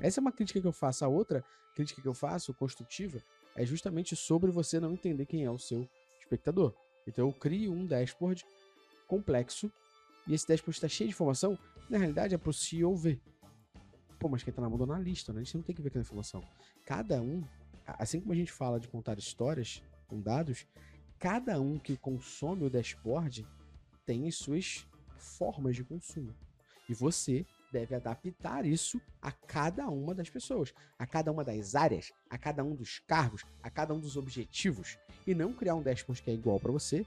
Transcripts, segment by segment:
Essa é uma crítica que eu faço. A outra crítica que eu faço, construtiva, é justamente sobre você não entender quem é o seu espectador. Então eu crio um dashboard complexo e esse dashboard está cheio de informação. Na realidade é para o CEO ver. Pô, mas quem está na mão do analista, né? A gente não tem que ver aquela informação. Cada um, assim como a gente fala de contar histórias com dados, cada um que consome o dashboard tem as suas formas de consumo. E você deve adaptar isso a cada uma das pessoas, a cada uma das áreas, a cada um dos cargos, a cada um dos objetivos e não criar um dashboard que é igual para você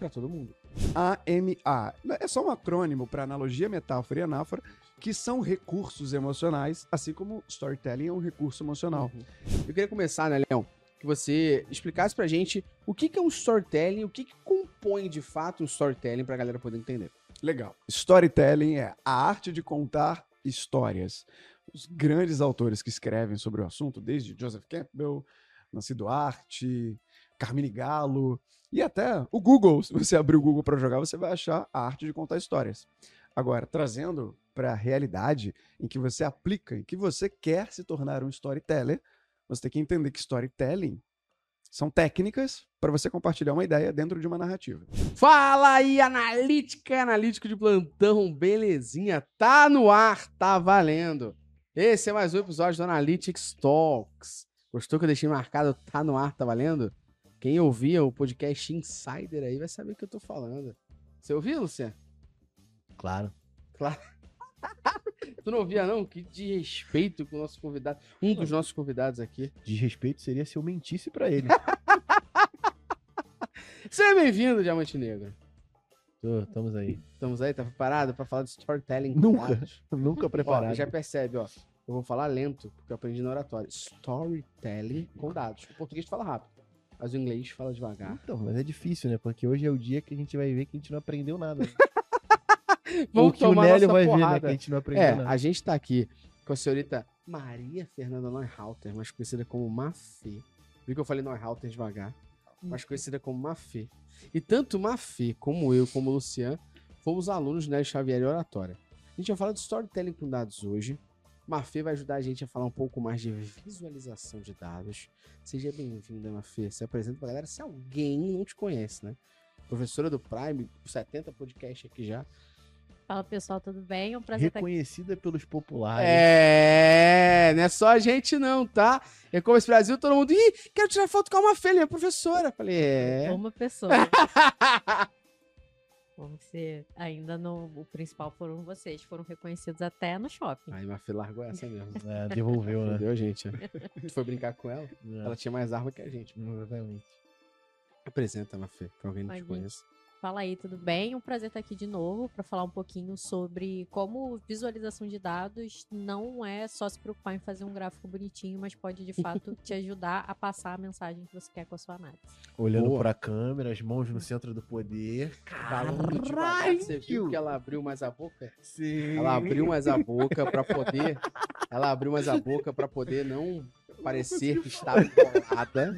para todo mundo. AMA é só um acrônimo para analogia, metáfora e anáfora, que são recursos emocionais, assim como storytelling é um recurso emocional. Uhum. Eu queria começar, né, Leão, que você explicasse pra gente o que, que é um storytelling, o que, que compõe de fato um storytelling pra galera poder entender. Legal. Storytelling é a arte de contar histórias. Os grandes autores que escrevem sobre o assunto, desde Joseph Campbell, Nancy Duarte, Carmine Gallo e até o Google. Se você abrir o Google para jogar, você vai achar a arte de contar histórias. Agora, trazendo para a realidade em que você aplica, em que você quer se tornar um storyteller, você tem que entender que storytelling são técnicas para você compartilhar uma ideia dentro de uma narrativa. Fala aí, analítica, analítico de plantão, belezinha? Tá no ar, tá valendo. Esse é mais um episódio do Analytics Talks. Gostou que eu deixei marcado tá no ar, tá valendo? Quem ouvia o podcast Insider aí vai saber o que eu tô falando. Você ouviu, Luciano? Claro. Claro. tu não ouvia, não? Que desrespeito com o nosso convidado. Um dos nossos convidados aqui. Desrespeito seria se eu mentisse para ele. Seja bem-vindo, Diamante Negro. Tô, estamos aí. Estamos aí, tá preparado para falar de storytelling? Nunca, nunca preparado. Ó, já percebe, ó. Eu vou falar lento, porque eu aprendi na oratória. Storytelling com dados. O português fala rápido, mas o inglês fala devagar. Então, mas é difícil, né? Porque hoje é o dia que a gente vai ver que a gente não aprendeu nada. Vamos o que o Nélio vai ver, né? porrada. Que a gente não aprendeu É, nada. a gente tá aqui com a senhorita Maria Fernanda Neuhalter, mais conhecida como Mafê. Viu que eu falei Neuhalter devagar? Mais conhecida como Mafê. E tanto Mafê como eu, como o Lucian, fomos alunos né, Xavier e Oratória. A gente vai falar de storytelling com dados hoje. Mafê vai ajudar a gente a falar um pouco mais de visualização de dados. Seja bem-vinda, Mafê. Se apresenta pra galera se alguém não te conhece, né? Professora do Prime, 70 podcast aqui já. Fala pessoal, tudo bem? É um prazer. Reconhecida pelos populares. É, não é só a gente não, tá? É como esse Brasil, todo mundo, ih, quero tirar foto com uma filha, minha professora. Falei, é. Uma pessoa. Vamos ser, ainda no, o principal foram vocês, foram reconhecidos até no shopping. Aí, Mafê largou essa mesmo. É, devolveu, né? Entendeu, gente? Tu foi brincar com ela? É, Ela tinha mais arma que a gente. Exatamente. Apresenta, Mafê, pra alguém não te Mas, conheça. Fala aí, tudo bem? Um prazer estar aqui de novo para falar um pouquinho sobre como visualização de dados não é só se preocupar em fazer um gráfico bonitinho, mas pode de fato te ajudar a passar a mensagem que você quer com a sua análise. Olhando Boa. pra câmera, as mãos no centro do poder. Falando devagar, você viu que ela abriu mais a boca? Sim. Ela abriu mais a boca pra poder. Ela abriu mais a boca pra poder não parecer que estava enrolada.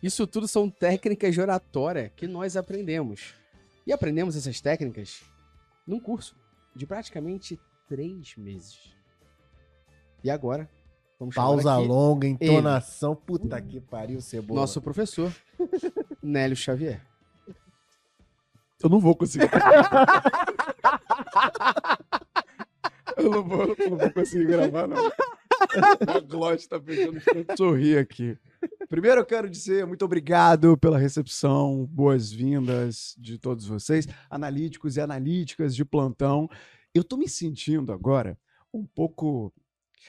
Isso tudo são técnicas de oratória que nós aprendemos. E aprendemos essas técnicas num curso de praticamente três meses. E agora, vamos chamar Pausa aqui longa, entonação. Puta que pariu, cebola. nosso professor, Nélio Xavier. Eu não vou conseguir. eu não vou, eu não vou conseguir gravar, não. A Glória tá eu sorrir aqui. Primeiro eu quero dizer muito obrigado pela recepção, boas-vindas de todos vocês, analíticos e analíticas de plantão. Eu tô me sentindo agora um pouco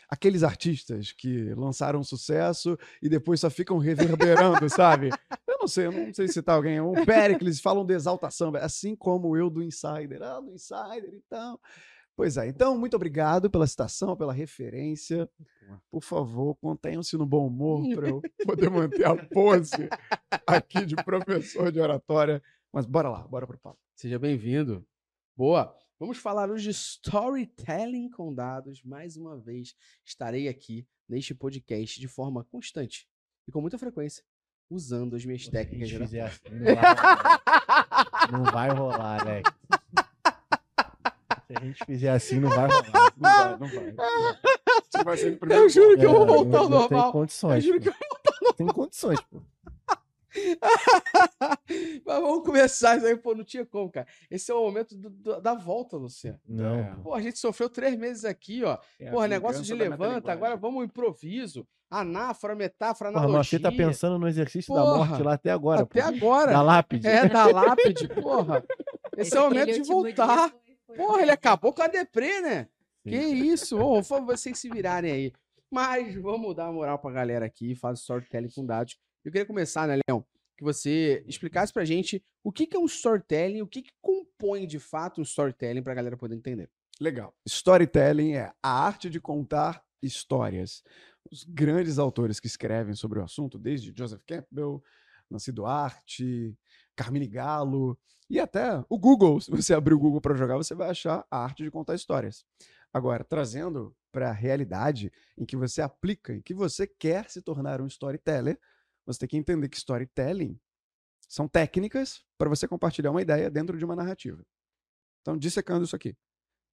aqueles artistas que lançaram sucesso e depois só ficam reverberando, sabe? Eu não sei, eu não sei se tá alguém. O Pericles falam de exaltação, assim como eu do Insider. Ah, do Insider, então. Pois é, então, muito obrigado pela citação, pela referência. Por favor, contenham-se no bom humor para eu poder manter a pose aqui de professor de oratória. Mas bora lá, bora pro papo. Seja bem-vindo. Boa. Vamos falar hoje de storytelling com dados. Mais uma vez, estarei aqui neste podcast de forma constante e com muita frequência, usando as minhas Se a técnicas gente de fizer assim, não vai rolar. Não vai rolar, velho. Se a gente fizer assim, não vai rolar. Não vai, não vai. Você vai ser primeiro Eu juro que eu vou voltar ao não Tem normal. condições. Eu juro pô. Tem condições, pô. Mas vamos começar isso aí, pô, não tinha como, cara. Esse é o momento do- do- da volta, Luciano. Não. É. pô. A gente sofreu três meses aqui, ó. É Porra, negócio de da levanta, agora vamos ao improviso. Anáfora, metáfora, Porra, analogia. mas você tá pensando no exercício da Porra. morte lá até agora, Até pô. agora. Da lápide. É, da lápide, porra. Esse é o momento de voltar. Porra, ele acabou com a deprê, né? Sim. Que isso? Ô, por favor, vocês se virarem aí. Mas vamos dar uma moral pra galera aqui, faz storytelling com dados. Eu queria começar, né, Leão? Que você explicasse pra gente o que, que é um storytelling, o que, que compõe de fato um storytelling pra galera poder entender. Legal. Storytelling é a arte de contar histórias. Os grandes autores que escrevem sobre o assunto, desde Joseph Campbell, Nancy Duarte, Carmine Gallo e até o Google. Se você abrir o Google para jogar, você vai achar a arte de contar histórias. Agora, trazendo para a realidade em que você aplica, em que você quer se tornar um storyteller, você tem que entender que storytelling são técnicas para você compartilhar uma ideia dentro de uma narrativa. Então, dissecando isso aqui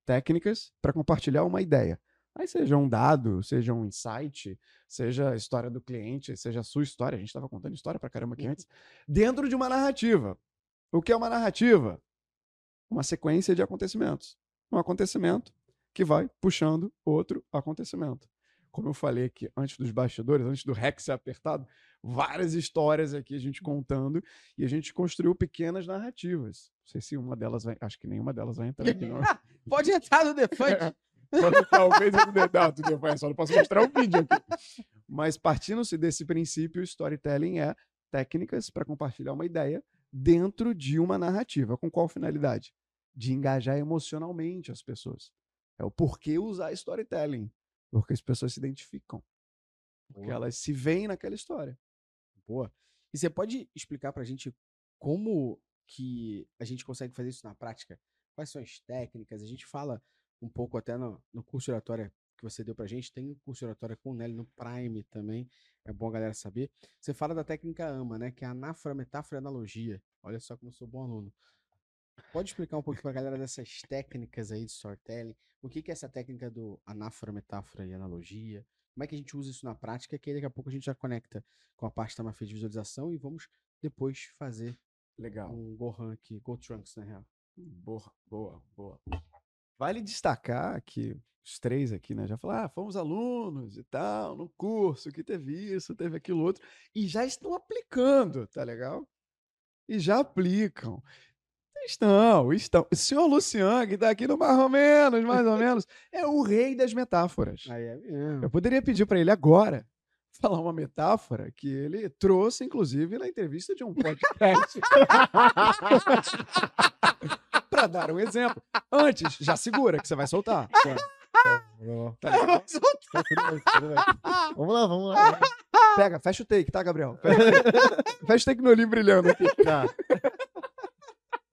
técnicas para compartilhar uma ideia. Aí seja um dado, seja um insight, seja a história do cliente, seja a sua história. A gente estava contando história para caramba aqui antes. Dentro de uma narrativa. O que é uma narrativa? Uma sequência de acontecimentos. Um acontecimento que vai puxando outro acontecimento. Como eu falei aqui antes dos bastidores, antes do Rex ser apertado, várias histórias aqui a gente contando e a gente construiu pequenas narrativas. Não sei se uma delas vai. Acho que nenhuma delas vai entrar aqui, não. Pode entrar no Defante. Quando talvez eu não tudo bem, só não posso mostrar o vídeo aqui. Mas partindo-se desse princípio, storytelling é técnicas para compartilhar uma ideia dentro de uma narrativa. Com qual finalidade? De engajar emocionalmente as pessoas. É o porquê usar storytelling. Porque as pessoas se identificam. Porque elas se veem naquela história. Boa. E você pode explicar pra gente como que a gente consegue fazer isso na prática? Quais são as técnicas? A gente fala um pouco até no, no curso de oratória que você deu pra gente. Tem um curso de oratória com o Nelly no Prime também. É bom a galera saber. Você fala da técnica AMA, né? Que é anáfora, metáfora e analogia. Olha só como eu sou bom aluno. Pode explicar um pouco pra galera dessas técnicas aí de storytelling? O que, que é essa técnica do anáfora, metáfora e analogia? Como é que a gente usa isso na prática? Que daqui a pouco a gente já conecta com a parte da mafia de visualização e vamos depois fazer Legal. um Gohan aqui, Go Trunks, na real. Boa, boa, boa. Vale destacar que os três aqui, né, já falaram, ah, fomos alunos e tal, no curso que teve isso, teve aquilo outro, e já estão aplicando, tá legal? E já aplicam. Estão, estão. O senhor Luciano, que está aqui no mais ou menos, mais ou menos, é o rei das metáforas. Aí é mesmo. Eu poderia pedir para ele agora falar uma metáfora que ele trouxe, inclusive, na entrevista de um podcast. para dar um exemplo. Antes, já segura que você vai soltar. Tá? Tá tudo bem. Vamos lá, vamos lá. Pega, fecha o take, tá, Gabriel? Fecha o take, fecha o take no olhinho brilhando aqui. Tá.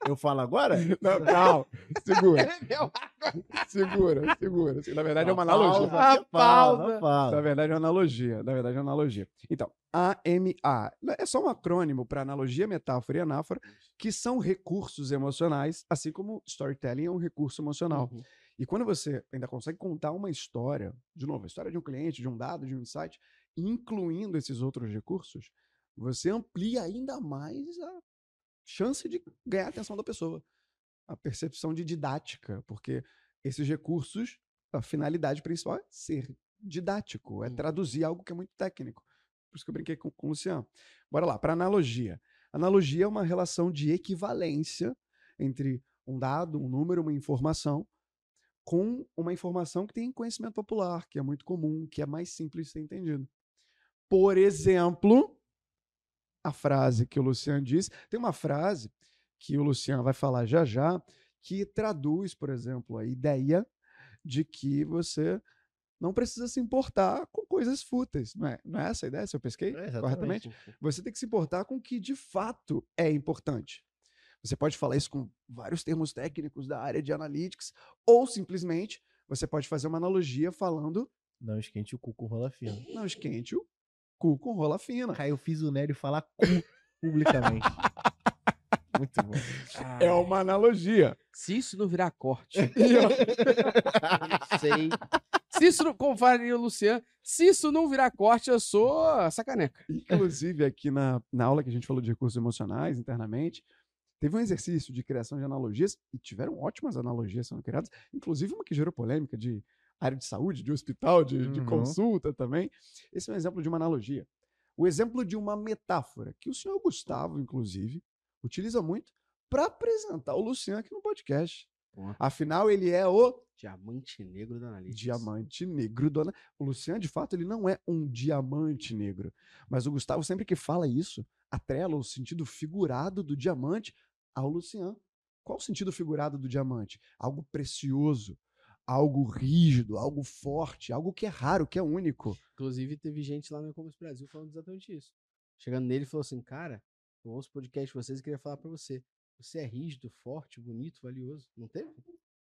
Eu falo agora? Não, calma. Segura, segura, segura. Na verdade, é uma analogia. Pausa, A pausa. pausa, pausa. Na verdade, é uma analogia. Na verdade, é uma analogia. Então, AMA é só um acrônimo para analogia, metáfora e anáfora, que são recursos emocionais, assim como storytelling é um recurso emocional. Uhum. E quando você ainda consegue contar uma história, de novo, a história de um cliente, de um dado, de um insight, incluindo esses outros recursos, você amplia ainda mais a chance de ganhar a atenção da pessoa. A percepção de didática, porque esses recursos, a finalidade principal é ser didático, é traduzir algo que é muito técnico. Por isso que eu brinquei com, com o Luciano. Bora lá, para analogia. Analogia é uma relação de equivalência entre um dado, um número, uma informação, com uma informação que tem conhecimento popular, que é muito comum, que é mais simples de ser entendido. Por exemplo, a frase que o Luciano disse, tem uma frase que o Luciano vai falar já já, que traduz, por exemplo, a ideia de que você não precisa se importar com coisas fúteis. Não é, não é essa a ideia, se eu pesquei É, corretamente? Você tem que se importar com o que de fato é importante. Você pode falar isso com vários termos técnicos da área de analytics, ou simplesmente você pode fazer uma analogia falando Não esquente o cu com rola fina. não esquente o cu com rola fina. Aí eu fiz o Nélio falar cu publicamente. Muito bom. É uma analogia. Se isso não virar corte, E, ó, não sei Se isso não, como faria o Luciano, se isso não virar corte, eu sou sacaneca. Inclusive, aqui na, na aula que a gente falou de recursos emocionais internamente, teve um exercício de criação de analogias e tiveram ótimas analogias sendo criadas, inclusive uma que gerou polêmica de área de saúde, de hospital, de, de Uhum. consulta também. Esse é um exemplo de uma analogia. O exemplo de uma metáfora que o senhor Gustavo, inclusive, utiliza muito para apresentar o Luciano aqui no podcast. Boa. Afinal, ele é o Diamante negro da Analytics. diamante negro. Dona... O Luciano, de fato, ele não é um diamante negro. Mas o Gustavo, sempre que fala isso, atrela o sentido figurado do diamante ao Luciano. Qual o sentido figurado do diamante? Algo precioso, algo rígido, algo forte, algo que é raro, que é único. Inclusive, teve gente lá no E-Commerce Brasil falando exatamente isso. Chegando nele e falou assim: Cara, eu ouço o podcast de vocês e queria falar pra você. Você é rígido, forte, bonito, valioso. Não teve?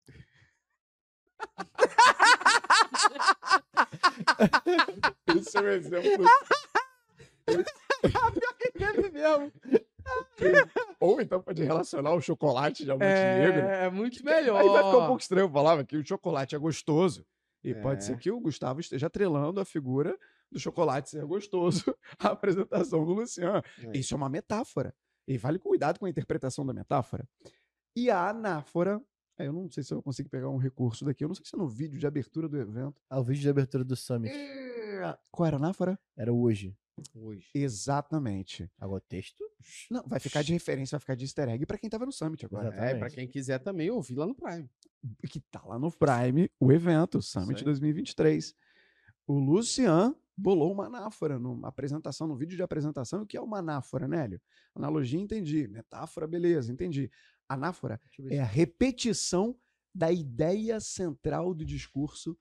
Esse é um exemplo. Teve mesmo. Ou então pode relacionar o chocolate diamante negro. É, muito melhor. Aí vai ficar um pouco estranho eu falava que o chocolate é gostoso. E pode ser É. que o Gustavo esteja atrelando a figura do chocolate ser gostoso à apresentação do Luciano. É. Isso é uma metáfora. E vale cuidado com a interpretação da metáfora. E a anáfora. Eu não sei se eu consigo pegar um recurso daqui. Eu não sei se é no vídeo de abertura do evento. Ah, o vídeo de abertura do Summit É, Qual era a anáfora? era hoje. Hoje. Exatamente. Agora texto? Não, vai ficar de referência, vai ficar de easter egg pra quem tava no Summit agora. É, pra Exatamente. quem quiser também ouvir lá no Prime. que tá lá no Prime, o evento, Summit aí. 2023. O Lucian bolou uma anáfora numa apresentação, no vídeo de apresentação. O que é uma anáfora, Nélio? Analogia, entendi. Metáfora, beleza, entendi. Anáfora é a repetição da ideia central do discurso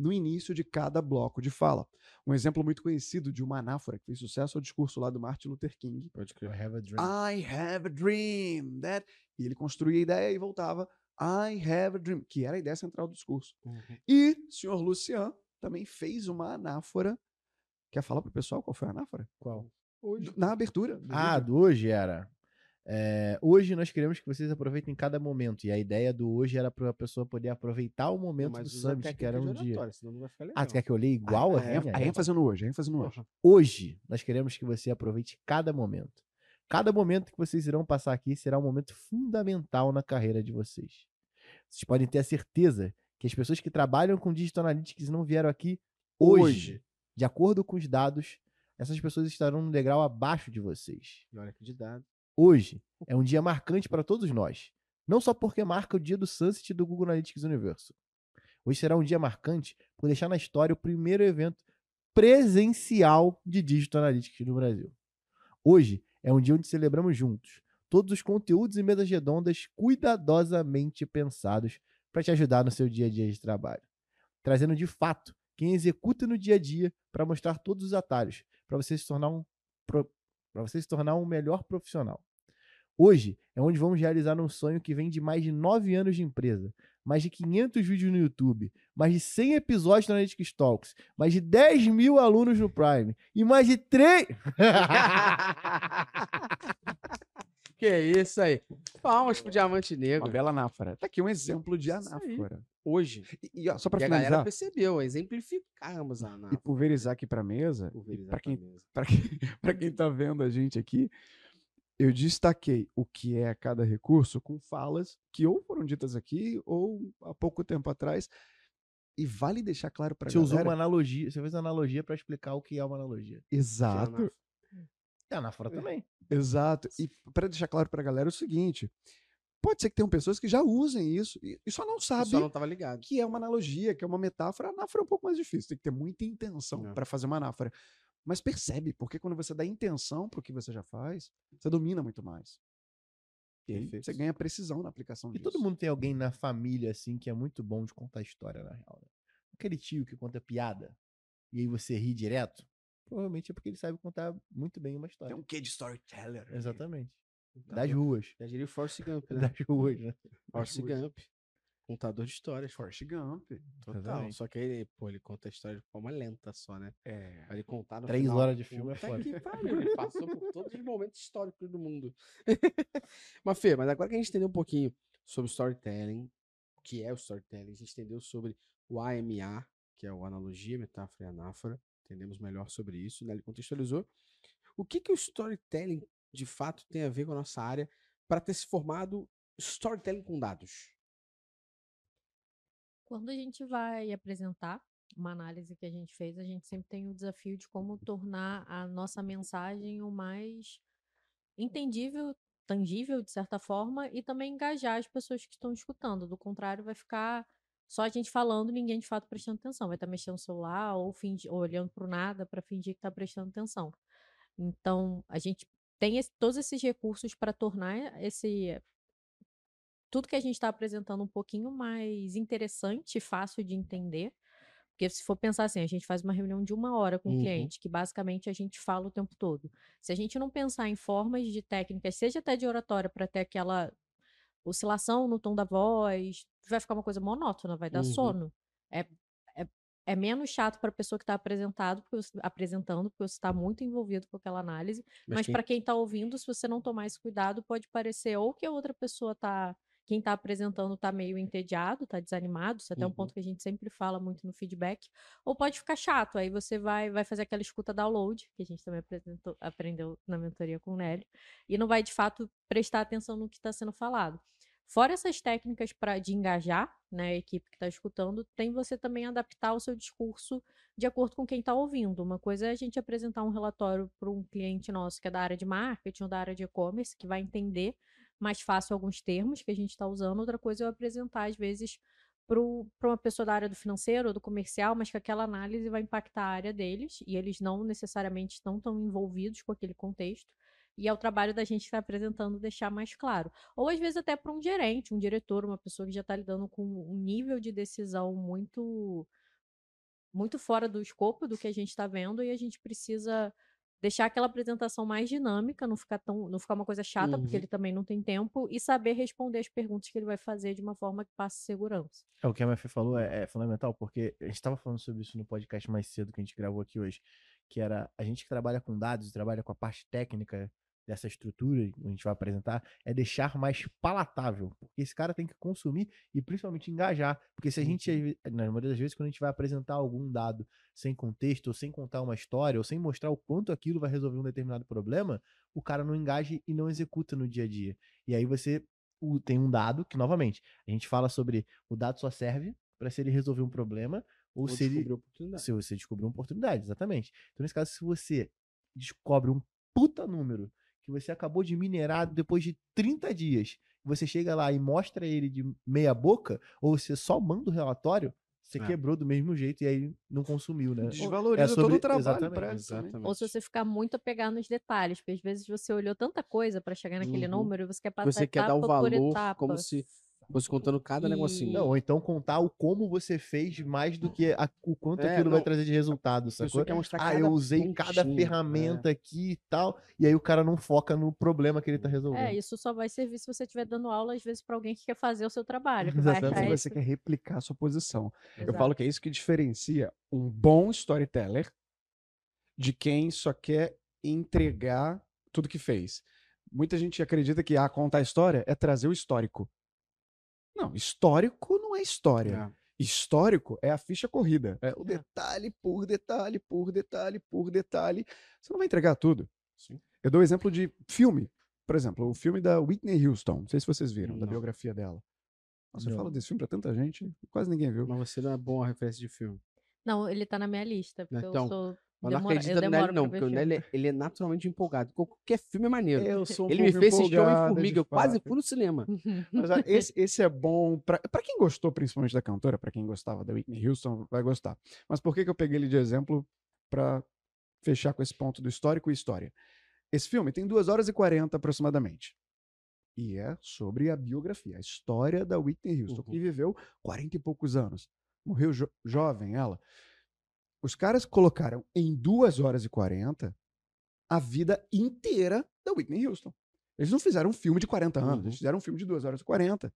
no início de cada bloco de fala. Um exemplo muito conhecido de uma anáfora que fez sucesso é o discurso lá do Martin Luther King, pode I crer. have a dream. I have a dream that. E ele construía a ideia e voltava. I have a dream, que era a ideia central do discurso. Uhum. E o senhor Lucian também fez uma anáfora. Quer falar pro pessoal qual foi a anáfora? Qual? Do- Na abertura. do Ah, vídeo. do hoje era. É, hoje nós queremos que vocês aproveitem cada momento. E a ideia do hoje era para a pessoa poder aproveitar o momento Mas do Summit, que era um dia. oratória, Senão não vai ficar legal. Ah, tu quer que eu leia igual a, a a, minha? a ênfase no hoje, a ênfase no hoje. Hoje, nós queremos que você aproveite cada momento. Cada momento que vocês irão passar aqui será um momento fundamental na carreira de vocês. Vocês podem ter a certeza que as pessoas que trabalham com Digital Analytics não vieram aqui hoje, Hoje. de acordo com os dados, essas pessoas estarão num degrau abaixo de vocês. E olha que de dado. Hoje é um dia marcante para todos nós. Não só porque marca o dia do Sunset do Google Analytics Universo. Hoje será um dia marcante por deixar na história o primeiro evento presencial de Digital Analytics no Brasil. Hoje é um dia onde celebramos juntos todos os conteúdos e mesas redondas cuidadosamente pensados para te ajudar no seu dia a dia de trabalho. Trazendo de fato quem executa no dia a dia para mostrar todos os atalhos para você se tornar um para você se tornar um melhor profissional. Hoje é onde vamos realizar um sonho que vem de mais de 9 anos de empresa, mais de 500 vídeos no YouTube, mais de 100 episódios no Analytics Talks, mais de 10 mil alunos no Prime e mais de 3... Que isso aí. Palmas pro Diamante Uma Negro. bela anáfora. Tá aqui um exemplo de anáfora. Hoje. E, e, ó, só para E a galera finalizar percebeu, exemplificamos a e anáfora. pulverizar aqui para mesa, Pulverizar para quem pra mesa. para quem, pra quem tá vendo a gente aqui, eu destaquei o que é cada recurso com falas que ou foram ditas aqui ou há pouco tempo atrás. E vale deixar claro para Você galera. usou uma analogia, você fez uma analogia para explicar o que é uma analogia. Exato, anáfora. É anáfora também. exato. E para deixar claro para galera é o seguinte: pode ser que tenham pessoas que já usem isso e, só não sabem só não tava ligado. que é uma analogia, que é uma metáfora. A anáfora é um pouco mais difícil, tem que ter muita intenção É. para fazer uma anáfora. Mas percebe, porque quando você dá intenção para o que você já faz, você domina muito mais. E aí Perfeito. você ganha precisão na aplicação E disso. todo mundo tem alguém na família, assim, que é muito bom de contar história, na real. Né? Aquele tio que conta piada e aí você ri direto, provavelmente é porque ele sabe contar muito bem uma história. Tem um quê de storyteller. Exatamente. Das ruas. Já diria o Force Gump, né? Das ruas, né? Force ruas. Gump. Contador de histórias. Forrest Gump. Total. Exatamente. Só que ele, pô, ele conta a história de forma lenta só, né? É. Ele contar no Três final, horas de filme é foda. que pariu, Ele passou por todos os momentos históricos do mundo. mas, Fê, mas agora que a gente entendeu um pouquinho sobre storytelling, o que é o storytelling, a gente entendeu sobre o AMA, que é o analogia, metáfora e anáfora. Entendemos melhor sobre isso, né? Ele contextualizou. O que, que o storytelling de fato tem a ver com a nossa área para ter se formado storytelling com dados? Quando a gente vai apresentar uma análise que a gente fez, a gente sempre tem o desafio de como tornar a nossa mensagem o mais entendível, tangível, de certa forma, e também engajar as pessoas que estão escutando. Do contrário, vai ficar só a gente falando, ninguém de fato prestando atenção. Vai estar mexendo no celular ou, ou olhando para o nada para fingir que está prestando atenção. Então, a gente tem esse- todos esses recursos para tornar esse tudo que a gente está apresentando um pouquinho mais interessante e fácil de entender. Porque se for pensar assim, a gente faz uma reunião de uma hora com o Uhum. cliente, que basicamente a gente fala o tempo todo. Se a gente não pensar em formas de técnicas, seja até de oratória, para ter aquela oscilação no tom da voz, vai ficar uma coisa monótona, vai dar Uhum. sono. É, é, é menos chato para a pessoa que está apresentado, porque você- apresentando, porque você está muito envolvido com aquela análise. Mas, quem- para quem está ouvindo, se você não tomar esse cuidado, pode parecer ou que a outra pessoa tá. Quem está apresentando está meio entediado, está desanimado, isso é até um Uhum. ponto que a gente sempre fala muito no feedback, ou pode ficar chato, aí você vai, vai fazer aquela escuta download, que a gente também aprendeu na mentoria com o Nélio, e não vai de fato prestar atenção no que está sendo falado. Fora essas técnicas para de engajar né, a equipe que está escutando, tem você também adaptar o seu discurso de acordo com quem está ouvindo. Uma coisa é a gente apresentar um relatório para um cliente nosso que é da área de marketing ou da área de e-commerce, que vai entender mais fácil alguns termos que a gente está usando. Outra coisa é eu apresentar, às vezes, para uma pessoa da área do financeiro ou do comercial, mas que aquela análise vai impactar a área deles e eles não necessariamente estão tão envolvidos com aquele contexto. E é o trabalho da gente que está apresentando deixar mais claro. Ou às vezes até para um gerente, um diretor, uma pessoa que já está lidando com um nível de decisão muito muito fora do escopo do que a gente está vendo e a gente precisa deixar aquela apresentação mais dinâmica, não ficar tão, não ficar uma coisa chata, porque Uhum. ele também não tem tempo e saber responder as perguntas que ele vai fazer de uma forma que passe segurança. É, o que a MF falou é, é fundamental, porque a gente estava falando sobre isso no podcast mais cedo que a gente gravou aqui hoje, que era a gente que trabalha com dados e trabalha com a parte técnica dessa estrutura que a gente vai apresentar, é deixar mais palatável, porque esse cara tem que consumir e principalmente engajar, porque se a gente, ve- na maioria das vezes, quando a gente vai apresentar algum dado sem contexto, ou sem contar uma história, ou sem mostrar o quanto aquilo vai resolver um determinado problema, o cara não engaja e não executa no dia a dia. E aí você tem um dado que, novamente, a gente fala sobre o dado só serve para se ele resolver um problema ou, Ou se ele se você descobrir uma oportunidade, exatamente. Então, nesse caso, se você descobre um puta número que você acabou de minerar depois de 30 dias, você chega lá e mostra ele de meia boca, ou você só manda o relatório, você É. quebrou do mesmo jeito e aí não consumiu, né? Desvaloriza É sobre- todo o trabalho exatamente, também. Exatamente. Ou se você ficar muito apegado nos detalhes, porque às vezes você olhou tanta coisa para chegar naquele Uhum. número e você quer passar Você quer dar o etapa por valor etapa. como se fosse contando cada E- negocinho. Não, ou então contar o como você fez mais do que a- o quanto É, aquilo vai não. trazer de resultado, sacou? quer mostrar Ah, cada eu usei cada pontinho, ferramenta aqui e tal, e aí o cara não foca no problema que ele tá resolvendo. É, isso só vai servir se você estiver dando aula, às vezes, para alguém que quer fazer o seu trabalho. Vai Exatamente. isso. você quer replicar a sua posição. Eu Exato. falo que é isso que diferencia um bom storyteller de quem só quer entregar tudo que fez. Muita gente acredita que ah, contar a história é trazer o histórico. Não, histórico não é história. É. Histórico é a ficha corrida. É o detalhe por detalhe, por detalhe, por detalhe. Você não vai entregar tudo. Sim. Eu dou exemplo de filme. Por exemplo, o filme da Whitney Houston. Não sei se vocês viram, da Não. biografia dela. Nossa, eu Não. falo desse filme pra tanta gente, quase ninguém viu. Mas você não é bom a referência de filme. Não, ele tá na minha lista, porque Então, eu sou. Mas não demora- acredita eu no Nelly, não, porque o. Nelly ele é naturalmente empolgado. Qualquer filme é maneiro. Eu sou um ele me fez assistir Homem-Formiga. Eu quase fui no cinema. Mas ó, esse, esse é bom pra, pra quem gostou, principalmente da cantora, pra quem gostava da Whitney Houston, vai gostar. Mas por que, que eu peguei ele de exemplo pra fechar com esse ponto do histórico e história? Esse filme tem 2 horas e 40 aproximadamente. E é sobre a biografia, a história da Whitney Houston, Uhum. que viveu 40 e poucos anos. Morreu jo- jovem ela. Os caras colocaram em 2 horas e 40 a vida inteira da Whitney Houston. Eles não fizeram um filme de 40 anos, Uhum. eles fizeram um filme de 2 horas e 40.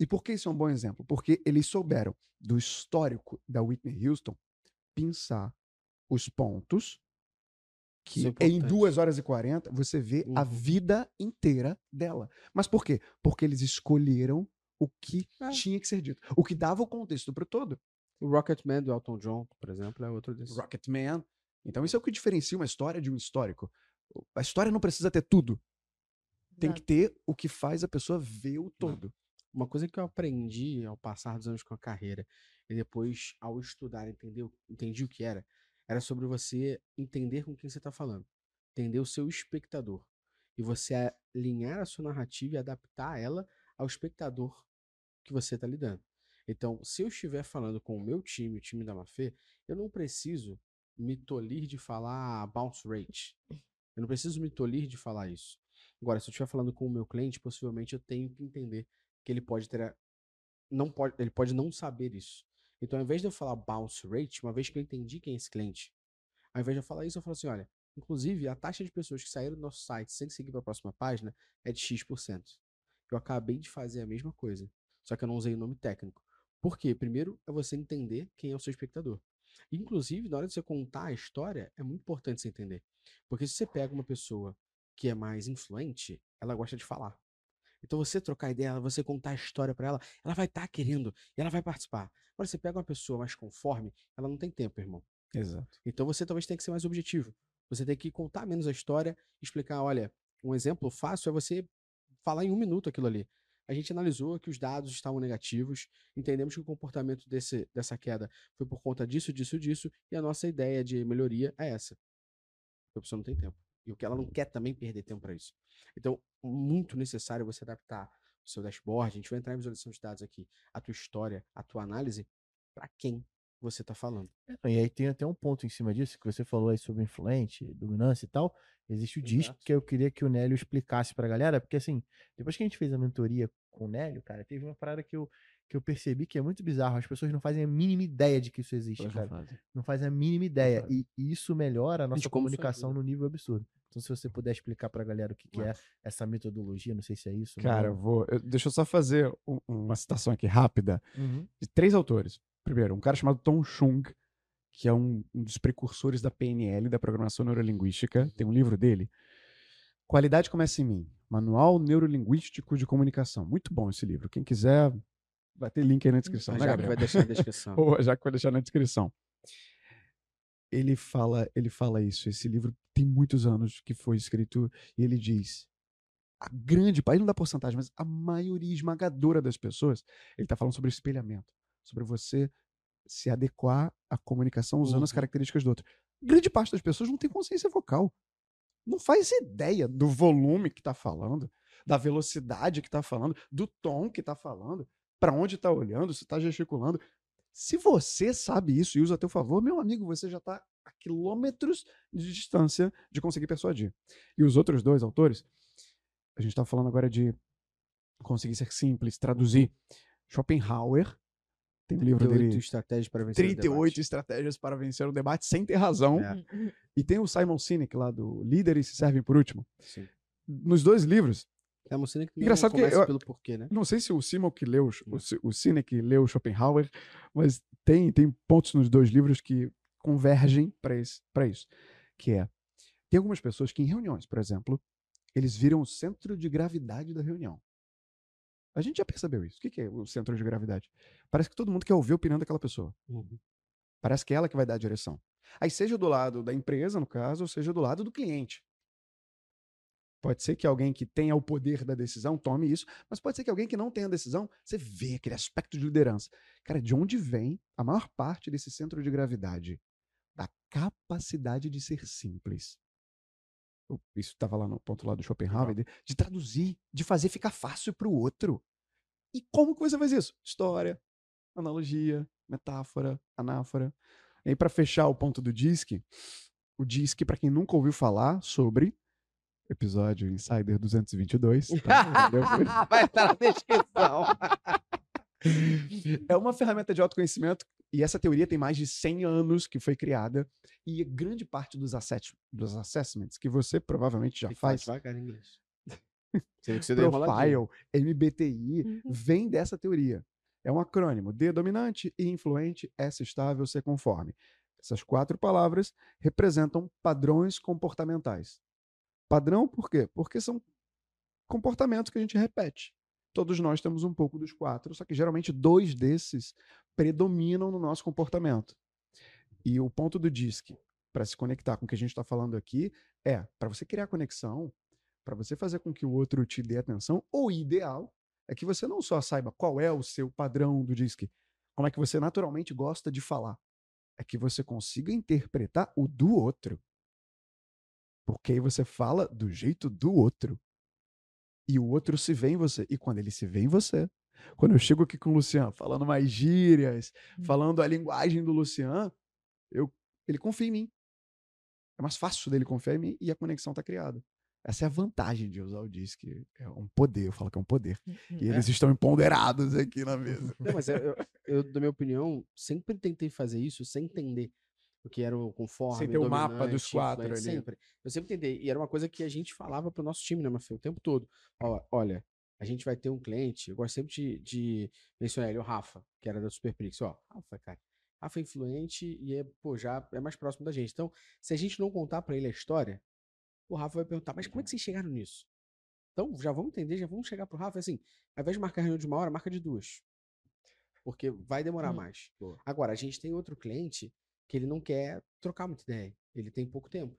E por que isso é um bom exemplo? Porque eles souberam, do histórico da Whitney Houston, pensar os pontos que é em importante. 2 horas e 40 você vê a Uhum. vida inteira dela. Mas por quê? Porque eles escolheram o que É. tinha que ser dito, o que dava o contexto para todo. O Rocketman do Elton John, por exemplo, é outro desses. Rocketman. Então isso é o que diferencia uma história de um histórico. A história não precisa ter tudo. Tem que ter o que faz a pessoa ver o todo. Uma coisa que eu aprendi ao passar dos anos com a carreira e depois ao estudar, entender, o- entendi o que era, era sobre você entender com quem você está falando, entender o seu espectador e você alinhar a sua narrativa e adaptar ela ao espectador que você está lidando. Então, se eu estiver falando com o meu time, o time da Mafê, eu não preciso me tolir de falar bounce rate. Eu não preciso me tolir de falar isso. Agora, se eu estiver falando com o meu cliente, possivelmente eu tenho que entender que ele pode ter não pode, ele pode não saber isso. Então, ao invés de eu falar bounce rate, uma vez que eu entendi quem é esse cliente, ao invés de eu falar isso, eu falo assim, olha, inclusive a taxa de pessoas que saíram do nosso site sem seguir para a próxima página é de X%. Eu acabei de fazer a mesma coisa, só que eu não usei o nome técnico. Por quê? Primeiro é você entender quem é o seu espectador. Inclusive, na hora de você contar a história, é muito importante você entender. Porque se você pega uma pessoa que é mais influente, ela gosta de falar. Então você trocar ideia, você contar a história pra ela, ela vai estar querendo e ela vai participar. Agora você pega uma pessoa mais conforme, ela não tem tempo, irmão. Exato. Então você talvez tenha que ser mais objetivo. Você tem que contar menos a história, explicar, olha, um exemplo fácil é você falar em um minuto aquilo ali. A gente analisou que os dados estavam negativos, entendemos que o comportamento desse, dessa queda foi por conta disso, disso, disso, e a nossa ideia de melhoria é essa. A pessoa não tem tempo. E o que ela não quer também perder tempo para isso. Então, muito necessário você adaptar o seu dashboard, a gente vai entrar em visualização de dados aqui, a tua história, a tua análise, para quem você está falando. E aí tem até um ponto em cima disso, que você falou aí sobre influente, dominância e tal. Existe o DISC, Exato. que eu queria que o Nélio explicasse pra galera, porque assim, depois que a gente fez a mentoria com o Nélio, cara, teve uma parada que eu, que eu percebi que é muito bizarro. As pessoas não fazem a mínima ideia de que isso existe, Elas cara. não fazem. Não fazem a mínima ideia. E, e isso melhora a nossa comunicação no nível absurdo. Então, se você puder explicar pra galera o que, que é essa metodologia, não sei se é isso. Cara, eu não. vou. eu- deixa eu só fazer um- uma citação aqui rápida Uhum. de três autores. Primeiro, um cara chamado Tom Chung, que é um, um dos precursores da PNL, da programação neurolinguística. Tem um livro dele. Qualidade começa em mim. Manual Neurolinguístico de Comunicação. Muito bom esse livro. Quem quiser, vai ter link aí na descrição, A né, Gabriel? vai deixar na descrição. Ou já que vai deixar na descrição. Ele fala, ele fala isso. Esse livro tem muitos anos que foi escrito e ele diz a grande, aí não dá porcentagem, mas a maioria esmagadora das pessoas, ele está falando sobre espelhamento, sobre você se adequar à comunicação usando as Uhum. características do outro. Grande parte das pessoas não tem consciência vocal. Não faz ideia do volume que está falando, da velocidade que está falando, do tom que está falando, para onde está olhando, se está gesticulando. Se você sabe isso e usa a teu favor, meu amigo, você já está a quilômetros de distância de conseguir persuadir. E os outros dois autores, a gente está falando agora de conseguir ser simples, traduzir. Schopenhauer tem um livro 38 dele, estratégias para vencer o 38 debate. estratégias para vencer o debate sem ter razão. É. E tem o Simon Sinek lá do Líderes se servem por último. Sim. Nos dois livros, É que não Engraçado que eu- pelo porquê, né? não sei se o Simon que leu, o, Si- o Sinek leu Schopenhauer, mas tem, tem pontos nos dois livros que convergem para isso. Que é, tem algumas pessoas que em reuniões, por exemplo, eles viram o centro de gravidade da reunião. A gente já percebeu isso. O que que é o centro de gravidade? Parece que todo mundo quer ouvir a opinião daquela pessoa. Uhum. Parece que é ela que vai dar a direção. Aí seja do lado da empresa, no caso, ou seja do lado do cliente. Pode ser que alguém que tenha o poder da decisão tome isso, mas pode ser que alguém que não tenha decisão, você vê aquele aspecto de liderança. Cara, de onde vem a maior parte desse centro de gravidade? Da capacidade de ser simples. Isso estava lá no ponto lá do Schopenhauer, de, de traduzir, de fazer ficar fácil para o outro. E como que você faz isso? História, analogia, metáfora, anáfora. E aí, para fechar o ponto do DISC, o DISC, para quem nunca ouviu falar sobre, episódio Insider 222, tá? Vai estar na descrição. é uma ferramenta de autoconhecimento e essa teoria tem mais de 100 anos que foi criada e grande parte dos, assess dos assessments que você provavelmente já Tem faz, devagar em inglês. Profile, MBTI, Uhum. vem dessa teoria. É um acrônimo: D dominante, I influente, S estável, C conforme. Essas quatro palavras representam padrões comportamentais. Padrão por quê? Porque são comportamentos que a gente repete. Todos nós temos um pouco dos quatro, só que geralmente dois desses predominam no nosso comportamento. E o ponto do DISC, para se conectar com o que a gente está falando aqui, é para você criar conexão, para você fazer com que o outro te dê atenção, o ideal é que você não só saiba qual é o seu padrão do DISC, como é que você naturalmente gosta de falar, é que você consiga interpretar o do outro. Porque aí você fala do jeito do outro. E o outro se vê em você. E quando ele se vê em você, quando eu chego aqui com o Luciano, falando mais gírias, Hum. falando a linguagem do Luciano, eu, ele confia em mim. É mais fácil dele confiar em mim e a conexão está criada. Essa é a vantagem de usar o DISC. É um poder, eu falo que é um poder. Hum, E eles estão empoderados aqui na mesa. Não, mas eu, eu, da minha opinião, sempre tentei fazer isso sem entender o que era o conforme. ter o mapa dos quatro influente, ali. Sempre. Eu sempre tentei. E era uma coisa que a gente falava pro nosso time, né, Mafê, o tempo todo. Ó, olha, a gente vai ter um cliente, eu gosto sempre de, de mencionar ele, o Rafa, que era da Superprix. Ó, Rafa, cara. Rafa é influente e é, pô, já é mais próximo da gente. Então, se a gente não contar pra ele a história, o Rafa vai perguntar, mas como é que vocês chegaram nisso? Então, já vamos entender, já vamos chegar pro Rafa, assim, ao invés de marcar reunião de uma hora, marca de duas. Porque vai demorar Hum. mais. Agora, a gente tem outro cliente que ele não quer trocar muita ideia. Ele tem pouco tempo.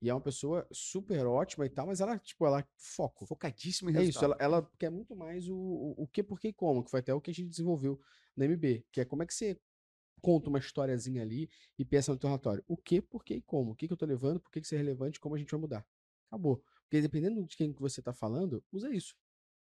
E é uma pessoa super ótima e tal, mas ela, tipo, ela foco. Focadíssimo em É isso, resultado. ela, ela quer muito mais o, o, o que, por que e como, que foi até o que a gente desenvolveu na MB, que é como é que você conta uma historiazinha ali e pensa no teu relatório. O que, por que e como? O que, que eu tô levando, por que, que isso é relevante, como a gente vai mudar. Acabou. Porque dependendo de quem que você tá falando, usa isso.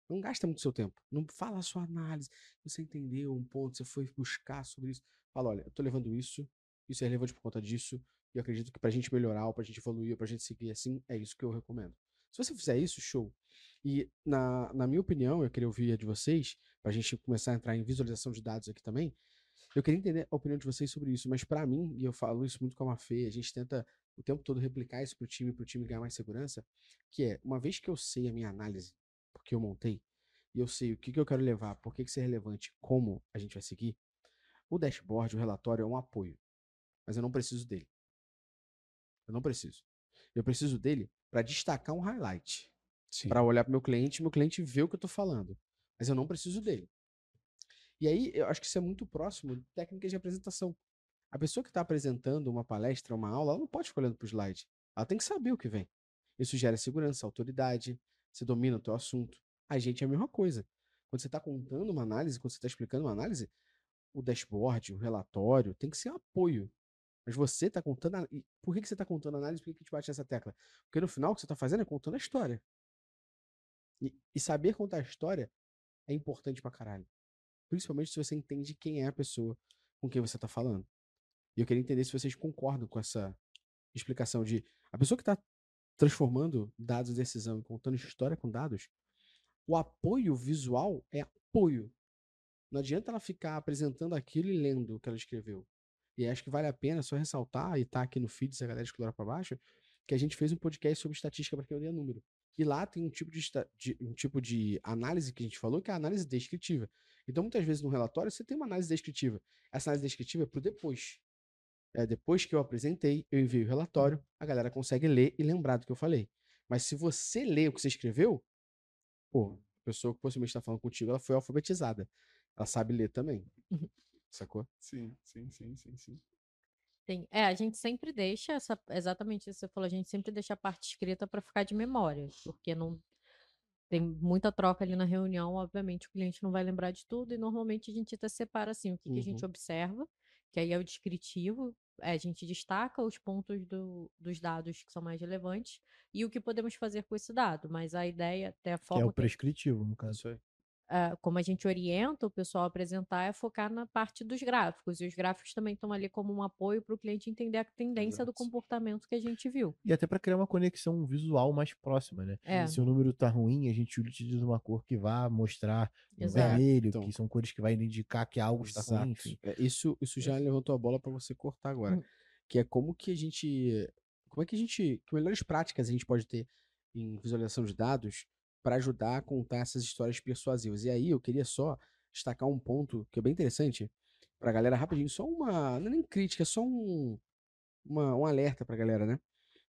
Não gasta muito seu tempo. Não fala a sua análise. Você entendeu um ponto, você foi buscar sobre isso. Fala, olha, eu tô levando isso, isso é relevante por conta disso, e eu acredito que pra gente melhorar, ou pra gente evoluir, ou pra gente seguir assim, é isso que eu recomendo. Se você fizer isso, show. E na, na minha opinião, eu queria ouvir a de vocês, pra gente começar a entrar em visualização de dados aqui também. Eu queria entender a opinião de vocês sobre isso, mas pra mim, e eu falo isso muito com a Mafê, a gente tenta o tempo todo replicar isso pro time, pro time ganhar mais segurança, que é, uma vez que eu sei a minha análise, porque eu montei, e eu sei o que, que eu quero levar, por que, que isso é relevante, como a gente vai seguir, o dashboard, o relatório é um apoio, mas eu não preciso dele. Eu não preciso. Eu preciso dele para destacar um highlight para olhar para meu cliente e meu cliente ver o que eu tô falando. Mas eu não preciso dele. E aí, eu acho que isso é muito próximo de técnicas de apresentação. A pessoa que está apresentando uma palestra, uma aula, ela não pode ficar olhando para o slide. Ela tem que saber o que vem. Isso gera segurança, autoridade, você domina o teu assunto. A gente é a mesma coisa. Quando você está contando uma análise, quando você está explicando uma análise, o dashboard, o relatório, tem que ser um apoio. Mas você está contando. a- Por que, que você está contando análise? Por que, que gente bate nessa tecla? Porque no final o que você está fazendo é contando a história. E, e saber contar a história é importante pra caralho. Principalmente se você entende quem é a pessoa com quem você tá falando. E eu queria entender se vocês concordam com essa explicação de a pessoa que tá transformando dados em decisão e contando história com dados, o apoio visual é apoio. Não adianta ela ficar apresentando aquilo e lendo o que ela escreveu. E acho que vale a pena só ressaltar, e tá aqui no feed, se a galera explorar pra baixo, que a gente fez um podcast sobre estatística para quem odeia número. E lá tem um tipo de, de- um tipo de análise que a gente falou, que é a análise descritiva. Então, muitas vezes no relatório você tem uma análise descritiva. Essa análise descritiva é pro depois. É, depois que eu apresentei, eu envio o relatório, a galera consegue ler e lembrar do que eu falei. Mas se você lê o que você escreveu, pô, a pessoa que possivelmente está falando contigo, ela foi alfabetizada. Ela sabe ler também. Sacou? Sim, sim, sim, sim, sim. Tem- É, a gente sempre deixa essa, exatamente isso que você falou, a gente sempre deixa a parte escrita para ficar de memória, porque não tem muita troca ali na reunião, obviamente o cliente não vai lembrar de tudo e normalmente a gente até separa assim, o que, que a gente observa, que aí é o descritivo, é, a gente destaca os pontos do- dos dados que são mais relevantes e o que podemos fazer com esse dado, mas a ideia, até a Que é forma o prescritivo, no caso. Ah, como a gente orienta o pessoal a apresentar, é focar na parte dos gráficos. E os gráficos também estão ali como um apoio para o cliente entender a tendência do Exato. comportamento que a gente viu. E até para criar uma conexão visual mais próxima, né? É, Se o número tá ruim, a gente utiliza uma cor que vá mostrar Exato. vermelho, Então. que são cores que vai indicar que algo está ruim, enfim. É, isso, isso já levantou a bola para você cortar agora. Hum. Que é como que a gente. Como é que a gente. Que melhores práticas a gente pode ter em visualização de dados para ajudar a contar essas histórias persuasivas. E aí eu queria só destacar um ponto que é bem interessante pra galera rapidinho, só uma. Não é nem crítica, é só um, uma- um alerta pra galera, né?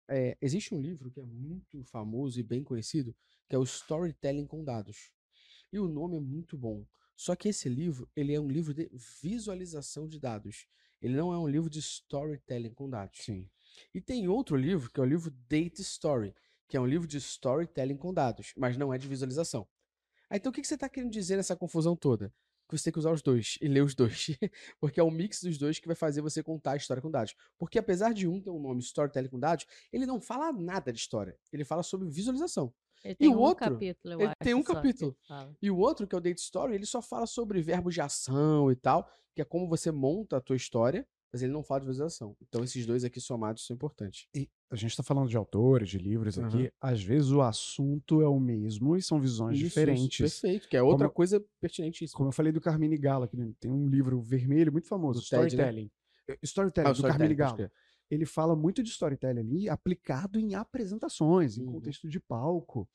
É, existe um livro que é muito famoso e bem conhecido, que é o Storytelling com Dados. E o nome é muito bom. Só que esse livro, ele é um livro de visualização de dados. Ele não é um livro de storytelling com dados. Sim. E tem outro livro, que é o livro Data Story, que é um livro de storytelling com dados, mas não é de visualização. Aí, então, o que você está querendo dizer nessa confusão toda? Que você tem que usar os dois e ler os dois. Porque é o mix dos dois que vai fazer você contar a história com dados. Porque apesar de um ter um nome storytelling com dados, ele não fala nada de história. Ele fala sobre visualização. Ele tem o um outro, capítulo, eu ele acho. tem um capítulo. E o outro, que é o Date Story, ele só fala sobre verbos de ação e tal, que é como você monta a tua história, mas ele não fala de visualização. Então esses dois aqui somados são importantes. E a gente está falando de autores, de livros aqui. Às vezes o assunto é o mesmo e são visões Isso, isso, diferentes. perfeito, que é outra Como- coisa pertinentíssima. Como eu falei do Carmine Gala, que tem um livro vermelho muito famoso, TED, né? Storytelling. Eh, Storytelling, Ah, do Carmine storytelling, Gala. Ele fala muito de storytelling ali, aplicado em apresentações, em Uhum. contexto de palco.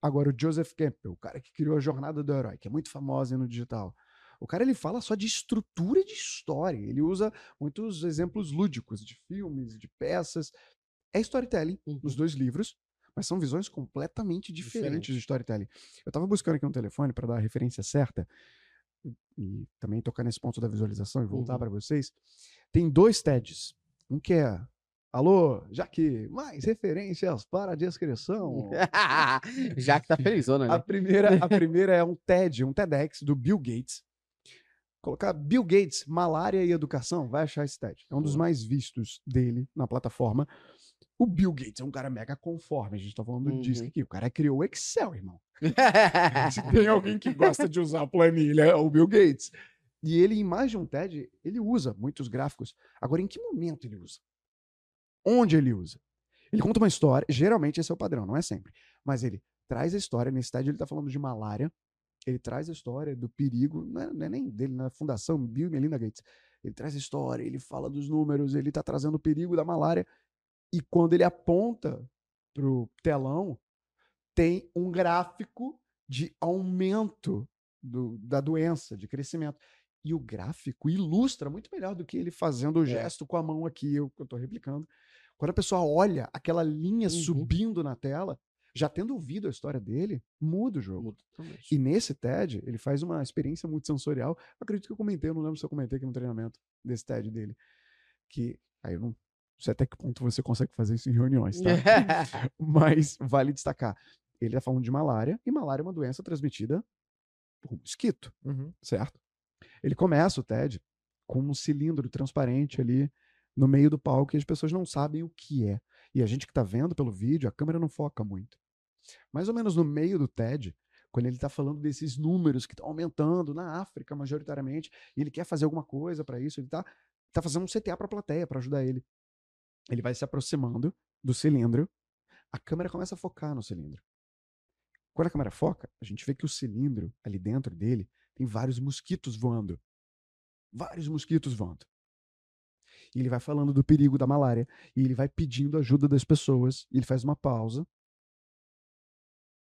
Agora, o Joseph Campbell, o cara que criou a Jornada do Herói, que é muito famosa no digital. O cara ele fala só de estrutura de história. Ele usa muitos exemplos lúdicos de filmes, de peças. É storytelling Uhum. nos dois livros, mas são visões completamente diferentes Diferente. de storytelling. Eu tava buscando aqui um telefone para dar a referência certa e- também tocar nesse ponto da visualização e voltar Uhum. para vocês. Tem dois TEDs. Um que é Alô, Jaque, mais referências para a descrição. Já que tá felizona, A né? primeira, a primeira é um TED, um TEDx do Bill Gates. Colocar Bill Gates, malária e educação, vai achar esse TED. É um dos mais vistos dele na plataforma. O Bill Gates é um cara mega conforme, a gente tá falando disso Uhum. aqui. O cara criou o Excel, irmão. Se tem alguém que gosta de usar planilha, é o Bill Gates. E ele, em mais de um TED, ele usa muitos gráficos. Agora, em que momento ele usa? Onde ele usa? Ele conta uma história, geralmente esse é o padrão, não é sempre. Mas ele traz a história, nesse TED ele está falando de malária, ele traz a história do perigo, não é, não é nem dele, na Fundação Bill e Melinda Gates. Ele traz a história, ele fala dos números, ele está trazendo o perigo da malária. E quando ele aponta pro telão, tem um gráfico de aumento do- da doença, de crescimento. E o gráfico ilustra muito melhor do que ele fazendo o gesto com a mão aqui, eu, tô replicando. Quando a pessoa olha aquela linha Uhum. subindo na tela, já tendo ouvido a história dele, muda o jogo. Muda. E nesse TED, ele faz uma experiência multissensorial. Acredito que eu comentei, eu não lembro se eu comentei aqui no treinamento desse TED dele. Que aí eu não sei até que ponto você consegue fazer isso em reuniões, tá? Mas vale destacar. Ele tá falando de malária, e malária é uma doença transmitida por mosquito, Uhum. certo? Ele começa o TED com um cilindro transparente ali no meio do palco e as pessoas não sabem o que é. E a gente que tá vendo pelo vídeo, a câmera não foca muito. Mais ou menos no meio do TED, quando ele tá falando desses números que estão aumentando na África, majoritariamente, e ele quer fazer alguma coisa para isso, ele tá, tá fazendo um CTA para a plateia para ajudar ele. Ele vai se aproximando do cilindro, a câmera começa a focar no cilindro. Quando a câmera foca, a gente vê que o cilindro, ali dentro dele, tem vários mosquitos voando. Vários mosquitos voando. E ele vai falando do perigo da malária. E ele vai pedindo ajuda das pessoas. Ele faz uma pausa.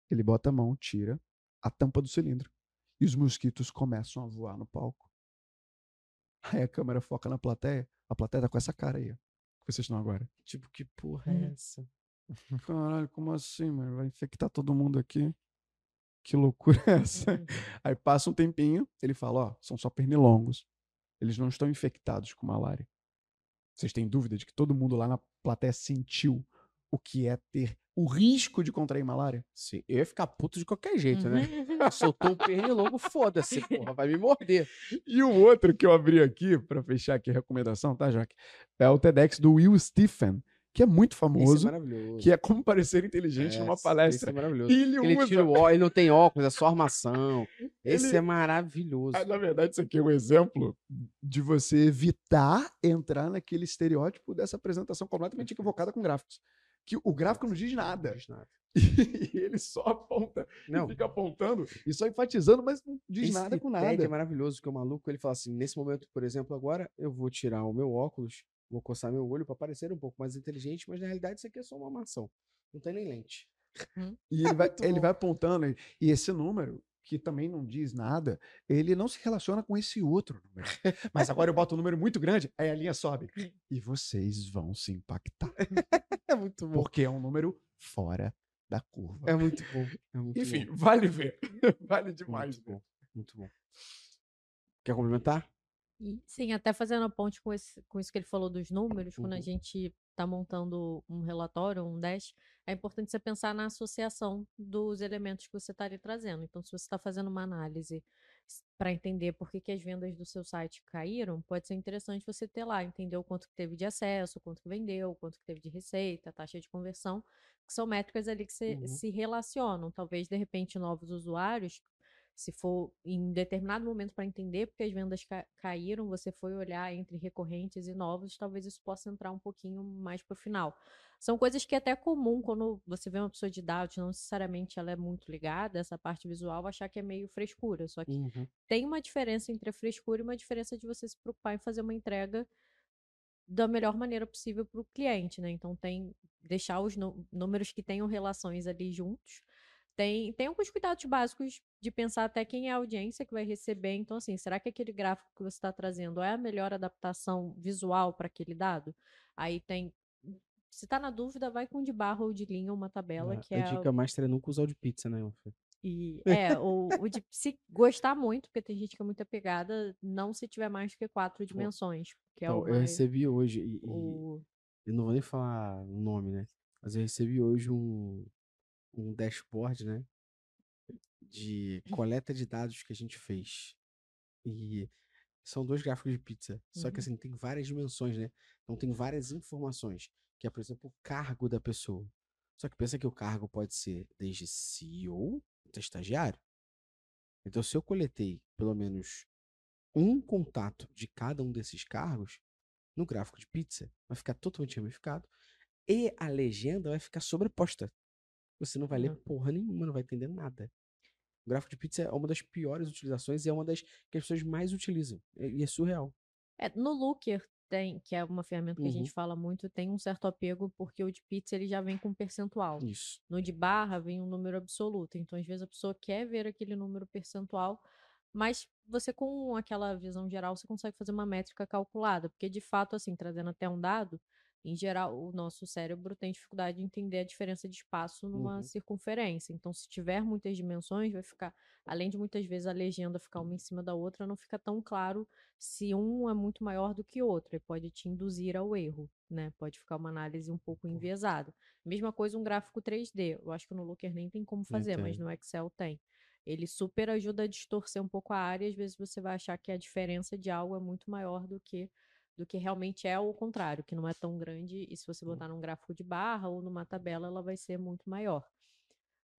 Ele bota a mão, tira a tampa do cilindro. E os mosquitos começam a voar no palco. Aí a câmera foca na plateia. A plateia tá com essa cara aí. Que vocês estão agora. Tipo, que porra é essa? Caralho, como assim, mano? Vai infectar todo mundo aqui? Que loucura é essa? Aí passa um tempinho, ele fala, ó, são só pernilongos. Eles não estão infectados com malária. Vocês têm dúvida de que todo mundo lá na plateia sentiu o que é ter o risco de contrair malária? Sim, eu ia ficar puto de qualquer jeito, né? Uhum. Soltou um pernilongo, foda-se, porra, vai me morder. E o outro que eu abri aqui, pra fechar aqui a recomendação, tá, Jaque? É o TEDx do Will Stephen, que é muito é famoso, maravilhoso. que é como parecer inteligente É, numa palestra. É maravilhoso. Ele, Ele, usa tira o ó, ele não tem óculos, é só armação. Esse Ele- é maravilhoso. Ah, na verdade, isso aqui é um exemplo de você evitar entrar naquele estereótipo dessa apresentação completamente equivocada com gráficos. Que o gráfico não diz nada. Não diz nada. E ele só aponta, Não, e fica apontando e só enfatizando, mas não diz esse nada com nada. é maravilhoso, que o maluco, ele fala assim, nesse momento, por exemplo, agora eu vou tirar o meu óculos, vou coçar meu olho pra parecer um pouco mais inteligente, mas na realidade isso aqui é só uma armação. Não tem nem lente. E ele vai, Muito ele vai apontando, e esse número, que também não diz nada, ele não se relaciona com esse outro número. Mas agora eu boto um número muito grande, aí a linha sobe. E vocês vão se impactar. É muito bom. Porque é um número fora da curva. É muito bom. É muito Enfim, bom. vale ver. vale Muito demais ver. bom. Muito bom. Quer complementar? Sim, até fazendo a ponte com, esse, com isso que ele falou dos números, quando a Uhum. gente está montando um relatório, um dash, é importante você pensar na associação dos elementos que você está ali trazendo. Então, se você está fazendo uma análise para entender por que, que as vendas do seu site caíram, pode ser interessante você ter lá, entender o quanto que teve de acesso, o quanto que vendeu, o quanto que teve de receita, taxa de conversão, que são métricas ali que se, Uhum. se relacionam. Talvez, de repente, novos usuários se for em determinado momento para entender porque as vendas ca- caíram, você foi olhar entre recorrentes e novos, talvez isso possa entrar um pouquinho mais para o final. São coisas que é até comum quando você vê uma pessoa de dados, não necessariamente ela é muito ligada, essa parte visual, achar que é meio frescura. Só que Uhum. tem uma diferença entre a frescura e uma diferença de você se preocupar em fazer uma entrega da melhor maneira possível para o cliente, né? Então tem deixar os nú- números que tenham relações ali juntos. Tem, tem alguns cuidados básicos de pensar até quem é a audiência que vai receber. Então, assim, será que aquele gráfico que você está trazendo é a melhor adaptação visual para aquele dado? Aí tem. Se tá na dúvida, vai com de barra ou de linha uma tabela, É, que a é a- dica master é nunca usar o de pizza, né? Fê? e é, o, o de se gostar muito, porque tem gente que é muito apegada, não se tiver mais do que quatro dimensões. Que é Então, o, eu recebi hoje, e o- eu não vou nem falar o nome, né? Mas eu recebi hoje um, um dashboard, né? De coleta de dados que a gente fez. E são dois gráficos de pizza. Só que Uhum. assim, tem várias dimensões, né? Então tem várias informações. Que é, por exemplo, o cargo da pessoa. Só que pensa que o cargo pode ser desde CEO até estagiário. Então, se eu coletei pelo menos um contato de cada um desses cargos, no gráfico de pizza, vai ficar totalmente ramificado. E a legenda vai ficar sobreposta. Você não vai ler Uhum. porra nenhuma, não vai entender nada. O gráfico de pizza é uma das piores utilizações e é uma das que as pessoas mais utilizam. E é surreal. é, no Looker tem, que é uma ferramenta que a Uhum. gente fala muito, tem um certo apego, porque o de pizza ele já vem com percentual. Isso. No de barra vem um número absoluto. Então, às vezes, a pessoa quer ver aquele número percentual, mas você, com aquela visão geral, você consegue fazer uma métrica calculada. Porque, de fato, assim, trazendo até um dado, em geral, o nosso cérebro tem dificuldade de entender a diferença de espaço numa Uhum. circunferência. Então, se tiver muitas dimensões, vai ficar, além de muitas vezes a legenda ficar uma em cima da outra, não fica tão claro se um é muito maior do que o outro. E pode te induzir ao erro, né? Pode ficar uma análise um pouco enviesada. Mesma coisa um gráfico 3D. Eu acho que no Looker nem tem como fazer, mas no Excel tem. Ele super ajuda a distorcer um pouco a área, e às vezes você vai achar que a diferença de algo é muito maior do que do que realmente é o contrário, que não é tão grande, e se você botar num gráfico de barra ou numa tabela, ela vai ser muito maior.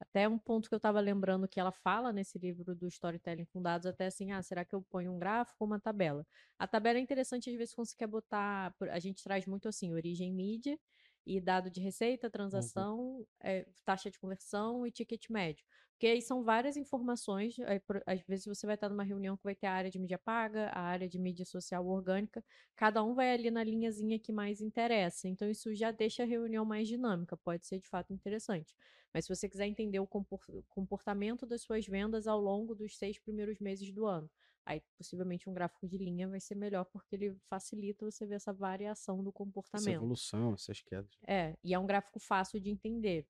Até um ponto que eu estava lembrando que ela fala nesse livro do Storytelling com dados, até assim, ah, será que eu ponho um gráfico ou uma tabela? A tabela é interessante, às vezes, quando você quer botar. A gente traz muito assim, origem mídia e dado de receita, transação, eh, taxa de conversão e ticket médio. Porque aí são várias informações. aí, por- às vezes você vai estar numa reunião que vai ter a área de mídia paga, a área de mídia social orgânica. Cada um vai ali na linhazinha que mais interessa. Então, isso já deixa a reunião mais dinâmica. Pode ser de fato interessante. Mas se você quiser entender o compor- comportamento das suas vendas ao longo dos seis primeiros meses do ano, aí possivelmente um gráfico de linha vai ser melhor, porque ele facilita você ver essa variação do Essa comportamento. evolução, essas quedas. É, e é um gráfico fácil de entender.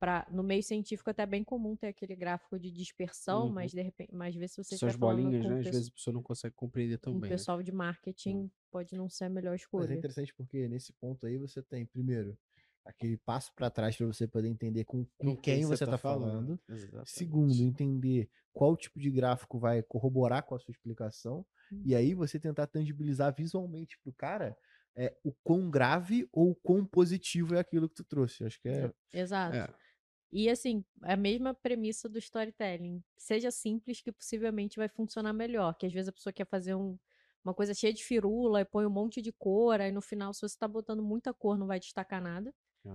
Pra, no meio científico até é bem comum ter aquele gráfico de dispersão, Uhum. mas de repente, mas vezes se você Suas bolinhas, né? o Às vezes a pessoa não consegue compreender com o também. né? pessoal de marketing, pode não ser a melhor Mas é escolha. interessante porque nesse ponto aí você tem, primeiro, aquele passo para trás para você poder entender com, com quem você está falando. Exatamente. Segundo, entender qual tipo de gráfico vai corroborar com a sua explicação. Hum. E aí você tentar tangibilizar visualmente pro cara é, o quão grave ou o quão positivo é aquilo que tu trouxe. Acho que é. Exato. É. E assim, a mesma premissa do storytelling. Seja simples que possivelmente vai funcionar melhor. Que às vezes a pessoa quer fazer um- uma coisa cheia de firula e põe um monte de cor, aí no final, se você está botando muita cor, não vai destacar nada.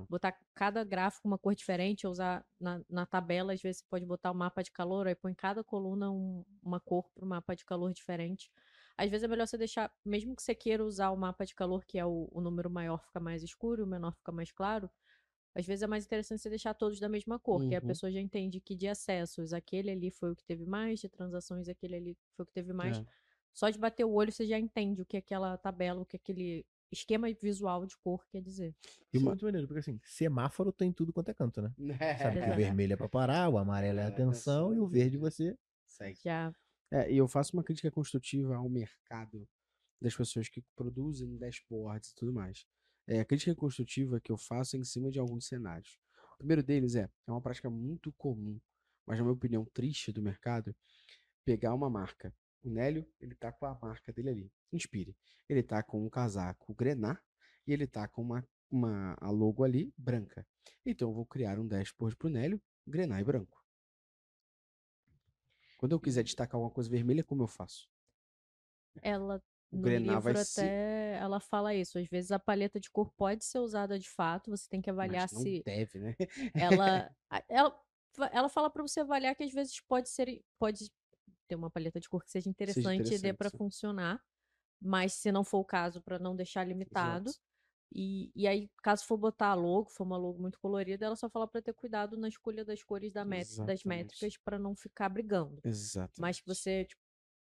Botar cada gráfico uma cor diferente, ou usar na, na tabela, às vezes você pode botar o mapa de calor, aí põe cada coluna um- uma cor para o mapa de calor diferente. Às vezes é melhor você deixar, mesmo que você queira usar o mapa de calor, que é o, o número maior fica mais escuro, o menor fica mais claro, às vezes é mais interessante você deixar todos da mesma cor, que aí a Uhum. pessoa já entende que de acessos, aquele ali foi o que teve mais, de transações, aquele ali foi o que teve mais. É. Só de bater o olho você já entende o que aquela tabela, o que aquele esquema visual de cor quer dizer. E Isso é uma- muito maneiro, porque assim, semáforo tem tudo quanto é canto, né? Sabe que o vermelho é pra parar, o amarelo é É, atenção e o verde você. Segue. Já É, e eu faço uma crítica construtiva ao mercado das pessoas que produzem dashboards e tudo mais. É, a crítica construtiva que eu faço é em cima de alguns cenários. O primeiro deles é, é uma prática muito comum, mas na minha opinião triste do mercado, pegar uma marca. O Nélio, ele tá com a marca dele ali. Inspire. Ele tá com um casaco grená e ele tá com uma, uma a logo ali branca. Então eu vou criar um dashboard pro Nélio, grená e branco. Quando eu quiser destacar alguma coisa vermelha, como eu faço? Ela O no livro vai até ela fala isso. Às vezes a paleta de cor pode ser usada de fato, você tem que avaliar Mas não se deve, né? ela ela ela fala pra você avaliar que às vezes pode ser pode ter uma paleta de cor que seja interessante e dê interessante, pra sim. funcionar, mas se não for o caso, pra não deixar limitado. Exato. E, e aí, caso for botar a logo, for uma logo muito colorida, ela só fala pra ter cuidado na escolha das cores da met- das Exatamente. métricas pra não ficar brigando. Exato. Mas que você, tipo,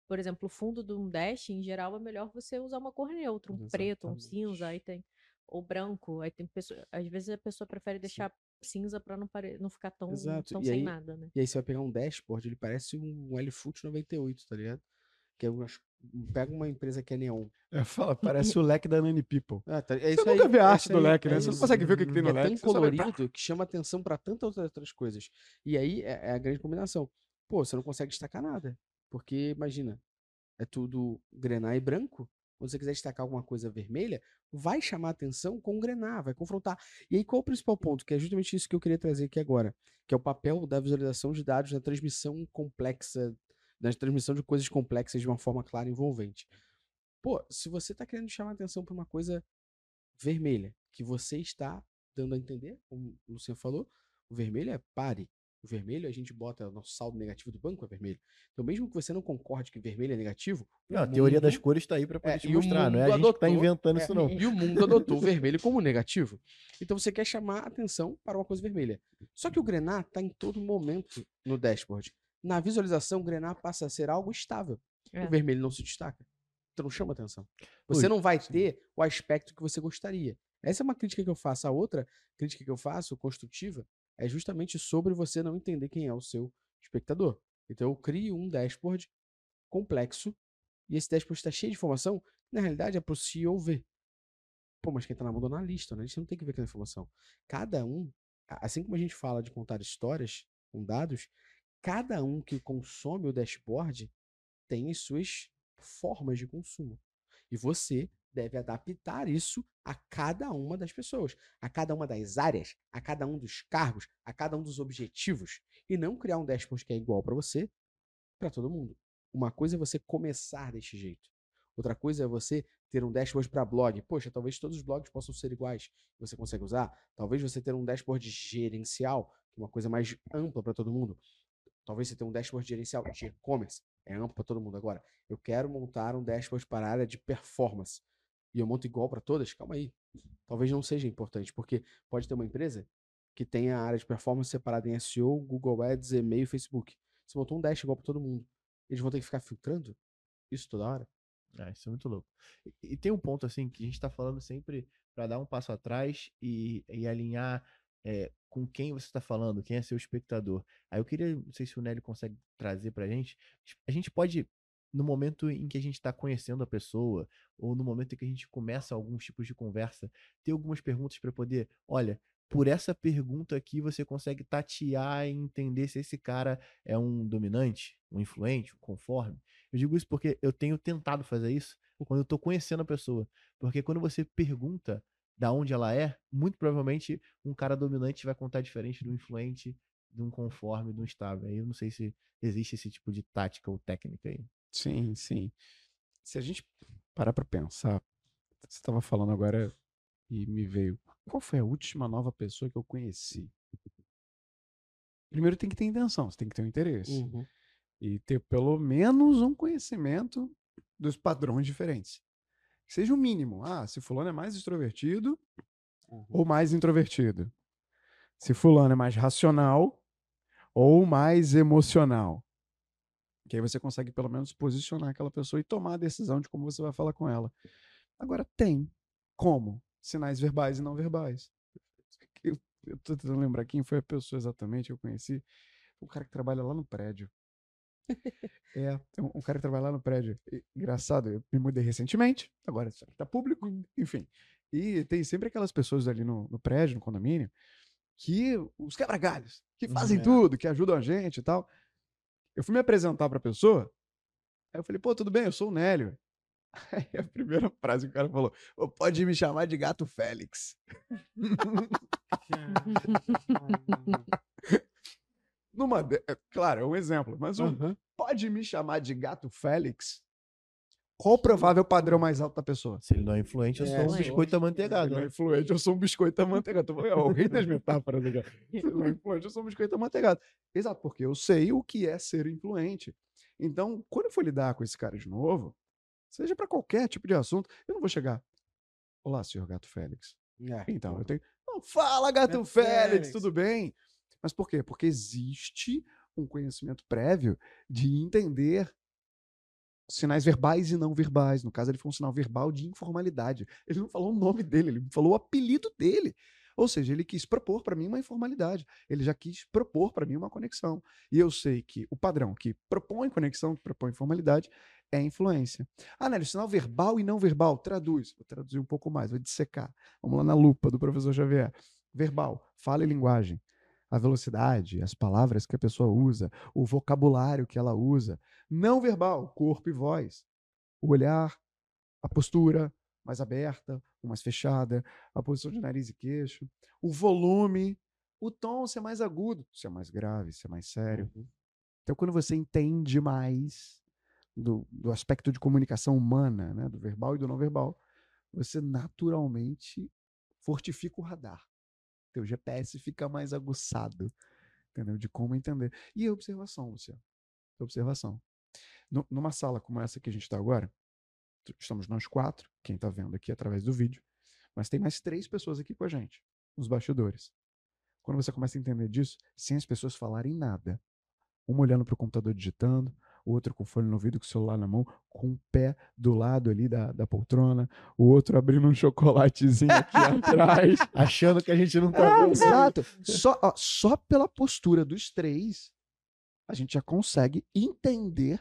por exemplo, o fundo de um dash, em geral, é melhor você usar uma cor neutra, um preto, um cinza, aí tem ou branco, aí tem pessoa, às vezes a pessoa prefere deixar cinza pra não pare... não ficar tão, Exato, tão e sem aí- nada, né? E aí você vai pegar um dashboard, ele parece um LFoot 98, tá ligado? Que é umas... Pega uma empresa que é neon. Eu falo, parece o leque da Nani People. Ah, tá, é Você nunca vê a é arte do aí, leque, é né? Você não consegue ver o que, que tem no é leque. tão só vai- colorido que chama atenção pra tantas outras coisas. E aí é, é a grande combinação. Pô, você não consegue destacar nada. Porque, imagina, é tudo grená e branco. Quando você quiser destacar alguma coisa vermelha, vai chamar atenção grená, vai confrontar. E aí, qual o principal ponto? Que é justamente isso que eu queria trazer aqui agora. Que é o papel da visualização de dados na transmissão complexa, na transmissão de coisas complexas de uma forma clara e envolvente. Pô, se você tá querendo chamar atenção pra uma coisa vermelha, que você está dando a entender, como o Luciano falou, o vermelho é pare. O vermelho a gente bota o nosso saldo negativo do banco é vermelho. Então, mesmo que você não concorde que vermelho é negativo, Não, a teoria das cores tá aí pra poder É, te mostrar, não é a gente que tá adotou- inventando é, isso não. E o mundo adotou o vermelho como negativo. Então você quer chamar atenção para uma coisa vermelha. Só que o grená está em todo momento no dashboard. Na visualização, o grená passa a ser algo estável. É. O vermelho não se destaca. Então não chama atenção. Você Ui, não vai ter o aspecto que você gostaria. Essa é uma crítica que eu faço. A outra crítica que eu faço, construtiva, é justamente sobre você não entender quem é o seu espectador. Então eu crio um dashboard complexo e esse dashboard está cheio de informação que, na realidade, é para o CEO ver. Pô, mas quem está na mão do analista, o analista não tem que ver aquela informação. Cada um, a- assim como a gente fala de contar histórias com dados, cada um que consome o dashboard tem as suas formas de consumo. E você deve adaptar isso a cada uma das pessoas, a cada uma das áreas, a cada um dos cargos, a cada um dos objetivos. E não criar um dashboard que é igual para você, para todo mundo. Uma coisa é você começar deste jeito. Outra coisa é você ter um dashboard para blog. Poxa, talvez todos os blogs possam ser iguais. Você consegue usar? Talvez você ter um dashboard gerencial, é uma coisa mais ampla para todo mundo. Talvez você tenha um dashboard gerencial de e-commerce. É amplo para todo mundo. Agora, eu quero montar um dashboard para a área de performance. E eu monto igual para todas? Calma aí. Talvez não seja importante, porque pode ter uma empresa que tenha a área de performance separada em SEO, Google Ads, e-mail Facebook. Você montou um dash igual para todo mundo. Eles vão ter que ficar filtrando isso toda hora? Ah, isso é muito louco. E, e tem um ponto assim que a gente tá falando sempre pra dar um passo atrás e, e alinhar é, com quem você tá falando, quem é seu espectador. Aí eu queria, não sei se o Nélio consegue trazer pra gente. A gente pode, no momento em que a gente tá conhecendo a pessoa, ou no momento em que a gente começa alguns tipos de conversa, ter algumas perguntas pra poder, olha, por essa pergunta aqui você consegue tatear e entender se esse cara é um dominante, um influente, um conforme. Eu digo isso porque eu tenho tentado fazer isso quando eu tô conhecendo a pessoa. Porque quando você pergunta da onde ela é, muito provavelmente um cara dominante vai contar diferente do influente, de um conforme, de um estável. Aí eu não sei se existe esse tipo de tática ou técnica aí. Sim, sim. Se a gente parar pra pensar, você estava falando agora e me veio. Qual foi a última nova pessoa que eu conheci? Primeiro tem que ter intenção, você tem que ter um interesse. Uhum. E ter pelo menos um conhecimento dos padrões diferentes. Que seja o mínimo. Ah, se fulano é mais extrovertido Uhum. ou mais introvertido. Se fulano é mais racional ou mais emocional. Que aí você consegue pelo menos posicionar aquela pessoa e tomar a decisão de como você vai falar com ela. Agora tem como sinais verbais e não verbais. Eu, eu tô tentando lembrar quem foi a pessoa exatamente que eu conheci. O cara que trabalha lá no prédio. É, tem um, cara que trabalha lá no prédio. E, engraçado, eu me mudei recentemente, agora isso aqui tá público, enfim. E tem sempre aquelas pessoas ali no, no prédio, no condomínio, que os quebra-galhos, que fazem é. tudo, que ajudam a gente e tal. Eu fui me apresentar pra pessoa, aí eu falei, pô, tudo bem, eu sou o Nélio. Aí a primeira frase que o cara falou, "Ô, pode me chamar de Gato Félix. Numa de- é, Claro, é um exemplo, mas um, Aham. pode me chamar de Gato Félix? Qual o provável padrão mais alto da pessoa? Se ele não é influente, eu É, sou um influente. biscoito Se amanteigado. não é né? influente, eu sou um biscoito amanteigado. É o rei das metáforas aqui. Se não é influente, eu sou um biscoito amanteigado. Exato, porque eu sei o que é ser influente. Então, quando eu for lidar com esse cara de novo, seja para qualquer tipo de assunto, eu não vou chegar. Olá, senhor Gato Félix. É, Então, eu tenho. Não, fala, Gato Gato Félix, Félix. tudo bem? Mas por quê? Porque existe um conhecimento prévio de entender sinais verbais e não verbais. No caso, ele foi um sinal verbal de informalidade. Ele não falou o nome dele, ele falou o apelido dele. Ou seja, ele quis propor para mim uma informalidade. Ele já quis propor para mim uma conexão. E eu sei que o padrão que propõe conexão, que propõe informalidade, é influência. Ah, Nélio, sinal verbal e não verbal. Traduz. Vou traduzir um pouco mais, vou dissecar. Vamos lá na lupa do professor Xavier. Verbal, fala e linguagem. A velocidade, as palavras que a pessoa usa, o vocabulário que ela usa. Não verbal, corpo e voz. O olhar, a postura mais aberta ou mais fechada, a posição de nariz e queixo, o volume, o tom se é mais agudo, se é mais grave, se é mais sério. Uhum. Então, quando você entende mais do, do aspecto de comunicação humana, né, do verbal e do não verbal, você naturalmente fortifica o radar. Teu GPS fica mais aguçado, entendeu? De como entender. E a observação, Luciano. Observação. Nu- numa sala como essa que a gente está agora, estamos nós quatro, quem está vendo aqui através do vídeo, mas tem mais três pessoas aqui com a gente, nos bastidores. Quando você começa a entender disso, sem as pessoas falarem nada, uma olhando para o computador digitando, o outro com o fone no ouvido, com o celular na mão, com o pé do lado ali da, da poltrona, o outro abrindo um chocolatezinho aqui atrás. Achando que a gente não tá É, vendo. exato. Só, ó, só pela postura dos três, a gente já consegue entender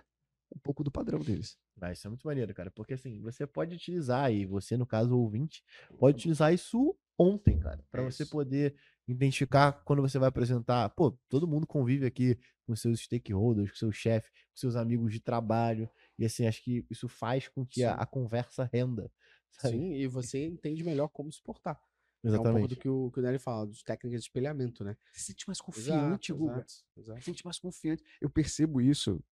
um pouco do padrão deles. Ah, isso é muito maneiro, cara, porque assim, você pode utilizar, e você, no caso, ouvinte, pode utilizar isso ontem, cara, pra você poder identificar quando você vai apresentar. Pô, todo mundo convive aqui com seus stakeholders, com seu chefe, com seus amigos de trabalho, e assim, acho que isso faz com que a, a conversa renda. sabe? Sim, e você entende melhor como se portar. É um pouco Exatamente. do que o, que o Nelly fala, dos técnicas de espelhamento, né? Você se sente mais confiante, Guga. exato, exato. Se sente mais confiante. Eu percebo isso.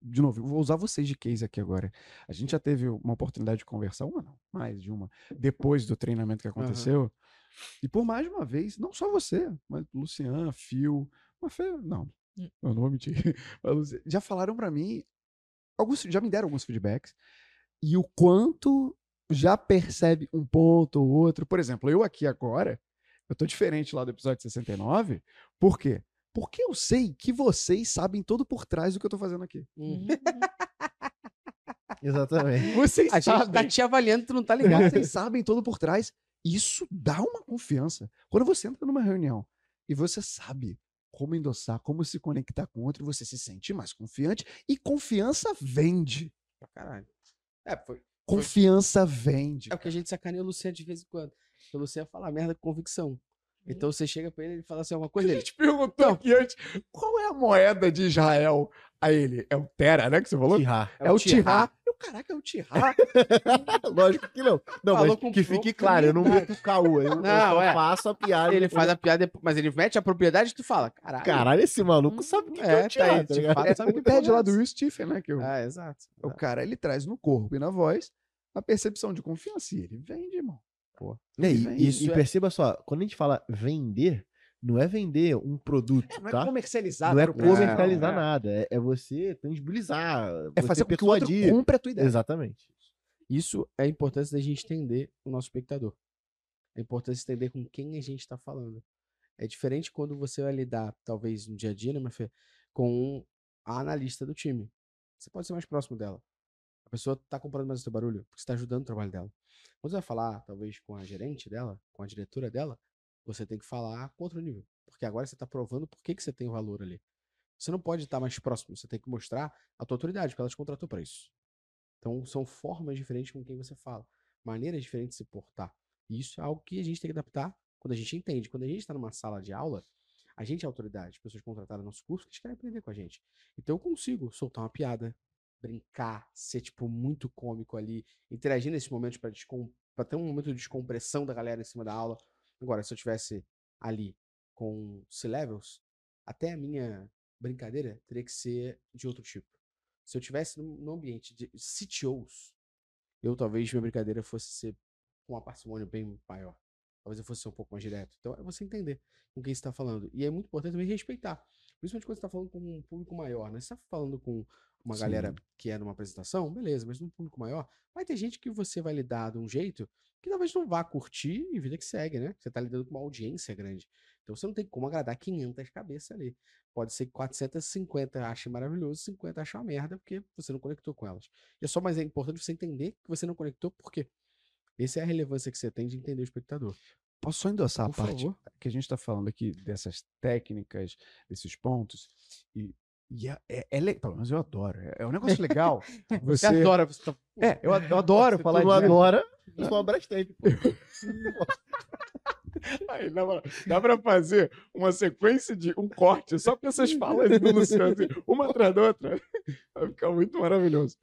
De novo, eu vou usar vocês de case aqui agora. A gente já teve uma oportunidade de conversar, uma não, mais de uma, depois do treinamento que aconteceu. E por mais de uma vez, não só você, mas Luciano, Phil, uma fe... não, Hum. eu não vou mentir. Já falaram pra mim, alguns, já me deram alguns feedbacks, e o quanto já percebe um ponto ou outro. Por exemplo, eu aqui agora, eu tô diferente lá do episódio 69, por quê? Porque eu sei que vocês sabem todo por trás do que eu tô fazendo aqui. Uhum. Exatamente. Vocês A gente tá sabem. te avaliando, tu não tá ligado. Vocês sabem todo por trás. Isso dá uma confiança. Quando você entra numa reunião e você sabe como endossar, como se conectar com outro, você se sente mais confiante e confiança vende. Pra caralho. É, foi. Confiança vende. É porque a gente sacaneia o Luciano de vez em quando. Porque o Luciano fala merda com convicção. Então você chega pra ele e ele fala assim alguma A coisa dele. gente perguntou aqui antes, qual é a moeda de Israel? A ele, é o Tera, né, que você falou? Tirrar. É, o Tirá. Eu, caraca, é o Tirá. Lógico que não. Não, Falou mas com que fique claro, eu não meto caô. Eu, eu Não, só é. faço a piada. Ele depois faz a piada, mas ele mete a propriedade e tu fala, caralho. Caralho, esse maluco sabe o que, é, É, o tirrar, tá aí, tá de ligado? fato, É, sabe o que é lá do? Will Stephen, né? Que eu, Ah, exato. O cara, ele traz no corpo e na voz a percepção de confiança. E ele vende, irmão. Pô. E, aí, e- isso e é- perceba só, quando a gente fala vender, não é vender um produto, não é tá? comercializar. Não é pro Brasil, comercializar é. nada, é, é você tangibilizar, É você fazer com que o outro persuadir. compre a tua ideia. Exatamente. Isso é a importância da gente entender o nosso espectador. É importante entender com quem a gente está falando. É diferente quando você vai lidar, talvez no dia a dia, né, minha filha, com a analista do time. Você pode ser mais próximo dela. A pessoa tá comprando mais o teu barulho, porque você tá ajudando o trabalho dela. Quando você vai falar, talvez, com a gerente dela, com a diretora dela, você tem que falar com outro nível. Porque agora você tá provando por que, que você tem valor ali. Você não pode estar mais próximo, você tem que mostrar a tua autoridade, porque ela te contratou para isso. Então, são formas diferentes com quem você fala, maneiras diferentes de se portar. E isso é algo que a gente tem que adaptar quando a gente entende. Quando a gente está numa sala de aula, a gente é autoridade, pessoas contrataram nosso curso eles querem aprender com a gente. Então, eu consigo soltar uma piada, brincar, ser, tipo, muito cômico ali, interagir nesses momentos para para ter um momento de descompressão da galera em cima da aula. Agora, se eu tivesse ali com C-Levels, até a minha brincadeira teria que ser de outro tipo. Se eu tivesse num ambiente de CTOs, eu talvez minha brincadeira fosse ser com uma parcimônia bem maior. Talvez eu fosse ser um pouco mais direto. Então é você entender com quem está falando. E é muito importante também respeitar. Principalmente quando você está falando com um público maior, né? Você está falando com uma Sim. galera que é numa apresentação, beleza, mas num público maior, vai ter gente que você vai lidar de um jeito que talvez não vá curtir e vida que segue, né? Você tá lidando com uma audiência grande. Então você não tem como agradar 500 cabeças ali. Pode ser que 450 achem maravilhoso, 50 achem uma merda, porque você não conectou com elas. E é só mais é importante você entender que você não conectou, por quê? Essa é a relevância que você tem de entender o espectador. Posso só endossar Por a parte favor. que a gente está falando aqui dessas técnicas, desses pontos, e, e é, é, é le- pelo menos eu adoro. É, é um negócio legal. Você Você, adora, você tá... é, eu, ad- eu adoro Se falar tu não disso. adora, eu sou uma Brastemp. Aí, na moral, dá pra fazer uma sequência de um corte só com essas falas do Luciano, assim, uma atrás da outra. Vai ficar muito maravilhoso.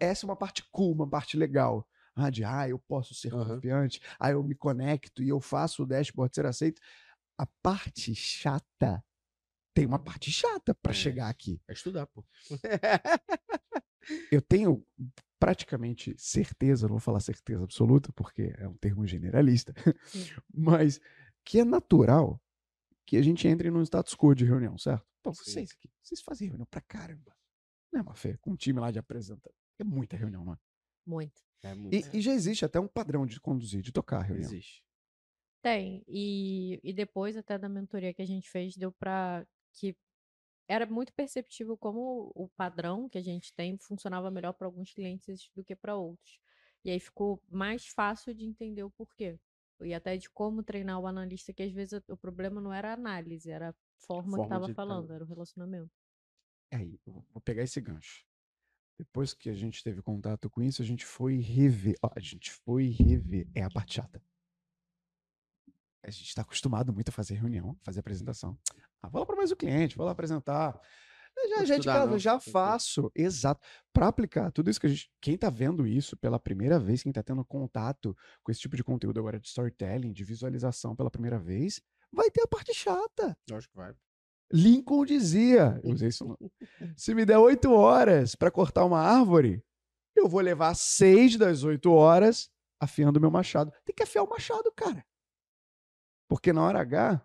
Essa é uma parte cool, uma parte legal. Ah, de, ah, eu posso ser Aham. confiante, ah, eu me conecto e eu faço o dashboard ser aceito. A parte chata, tem uma parte chata pra É. chegar aqui. É estudar, pô. Eu tenho praticamente certeza, não vou falar certeza absoluta, porque é um termo generalista, mas que é natural que a gente entre num status quo de reunião, certo? Sim. vocês aqui, vocês fazem reunião pra caramba. Não é uma fé, com um time lá de apresenta. É muita reunião, não é? Muito. É muito. E, e já existe até um padrão de conduzir, de tocar a reunião. Existe. Tem. E, e depois até da mentoria que a gente fez, deu pra que era muito perceptível como o padrão que a gente tem funcionava melhor para alguns clientes do que para outros. E aí ficou mais fácil de entender o porquê. E até de como treinar o analista, que às vezes o problema não era a análise, era a forma, Forma que estava de falando, era o relacionamento. Aí, eu vou pegar esse gancho. Depois que a gente teve contato com isso, a gente foi rever. ó, a gente foi rever. É a parte chata. A gente está acostumado muito a fazer reunião, fazer apresentação. Ah, vou lá para mais o cliente, vou lá apresentar. Já, já estudar, casa, já faço. Exato. Para aplicar tudo isso que a gente. Quem tá vendo isso pela primeira vez, quem tá tendo contato com esse tipo de conteúdo agora de storytelling, de visualização pela primeira vez, vai ter a parte chata. Eu acho que vai. Lincoln dizia, eu usei isso. Se me der oito horas para cortar uma árvore, eu vou levar seis das oito horas afiando meu machado. Tem que afiar o machado, cara. Porque na hora H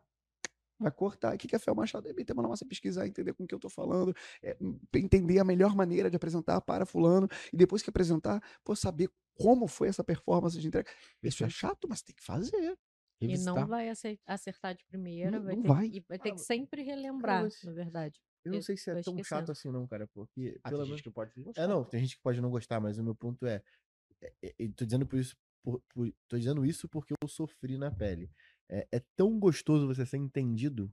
vai cortar. O que é afiar o machado? É meter a mão na massa, pesquisar, entender com o que eu tô falando, é, hum, entender a melhor maneira de apresentar para fulano, e depois que apresentar, pô, saber como foi essa performance de entrega. Isso é chato, mas tem que fazer. E Revisitar. não vai acertar de primeira, Não- vai, não ter, vai. E vai ter Ah, que sempre relembrar, mas- na verdade. Eu não sei se é tão chato esquecendo. assim, não, cara, porque. Ah, pelo tem menos... gente que pode não gostar. É, não, tem gente que pode não gostar, mas o meu ponto é. é, é, tô dizendo por isso. Por, por- tô dizendo isso porque eu sofri na pele. É, é tão gostoso você ser entendido,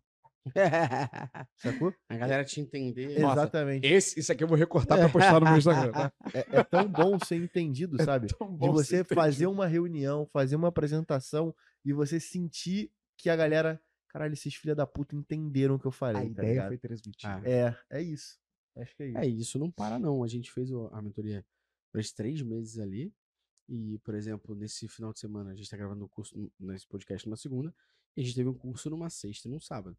sacou? a galera te entender. Nossa, Exatamente. Esse, isso aqui eu vou recortar para postar no meu Instagram. tá? É, é tão bom ser entendido, sabe? Tão De você ser fazer entendido. uma reunião, fazer uma apresentação e você sentir que a galera. Caralho, esses filha da puta entenderam o que eu falei, A tá ideia ligado? foi transmitida. Ah. É, é isso. Acho que é isso. É, isso não para não. A gente fez a mentoria por esses três meses ali. E, por exemplo, nesse final de semana, a gente tá gravando o curso nesse podcast numa segunda. E a gente teve um curso numa sexta e num sábado.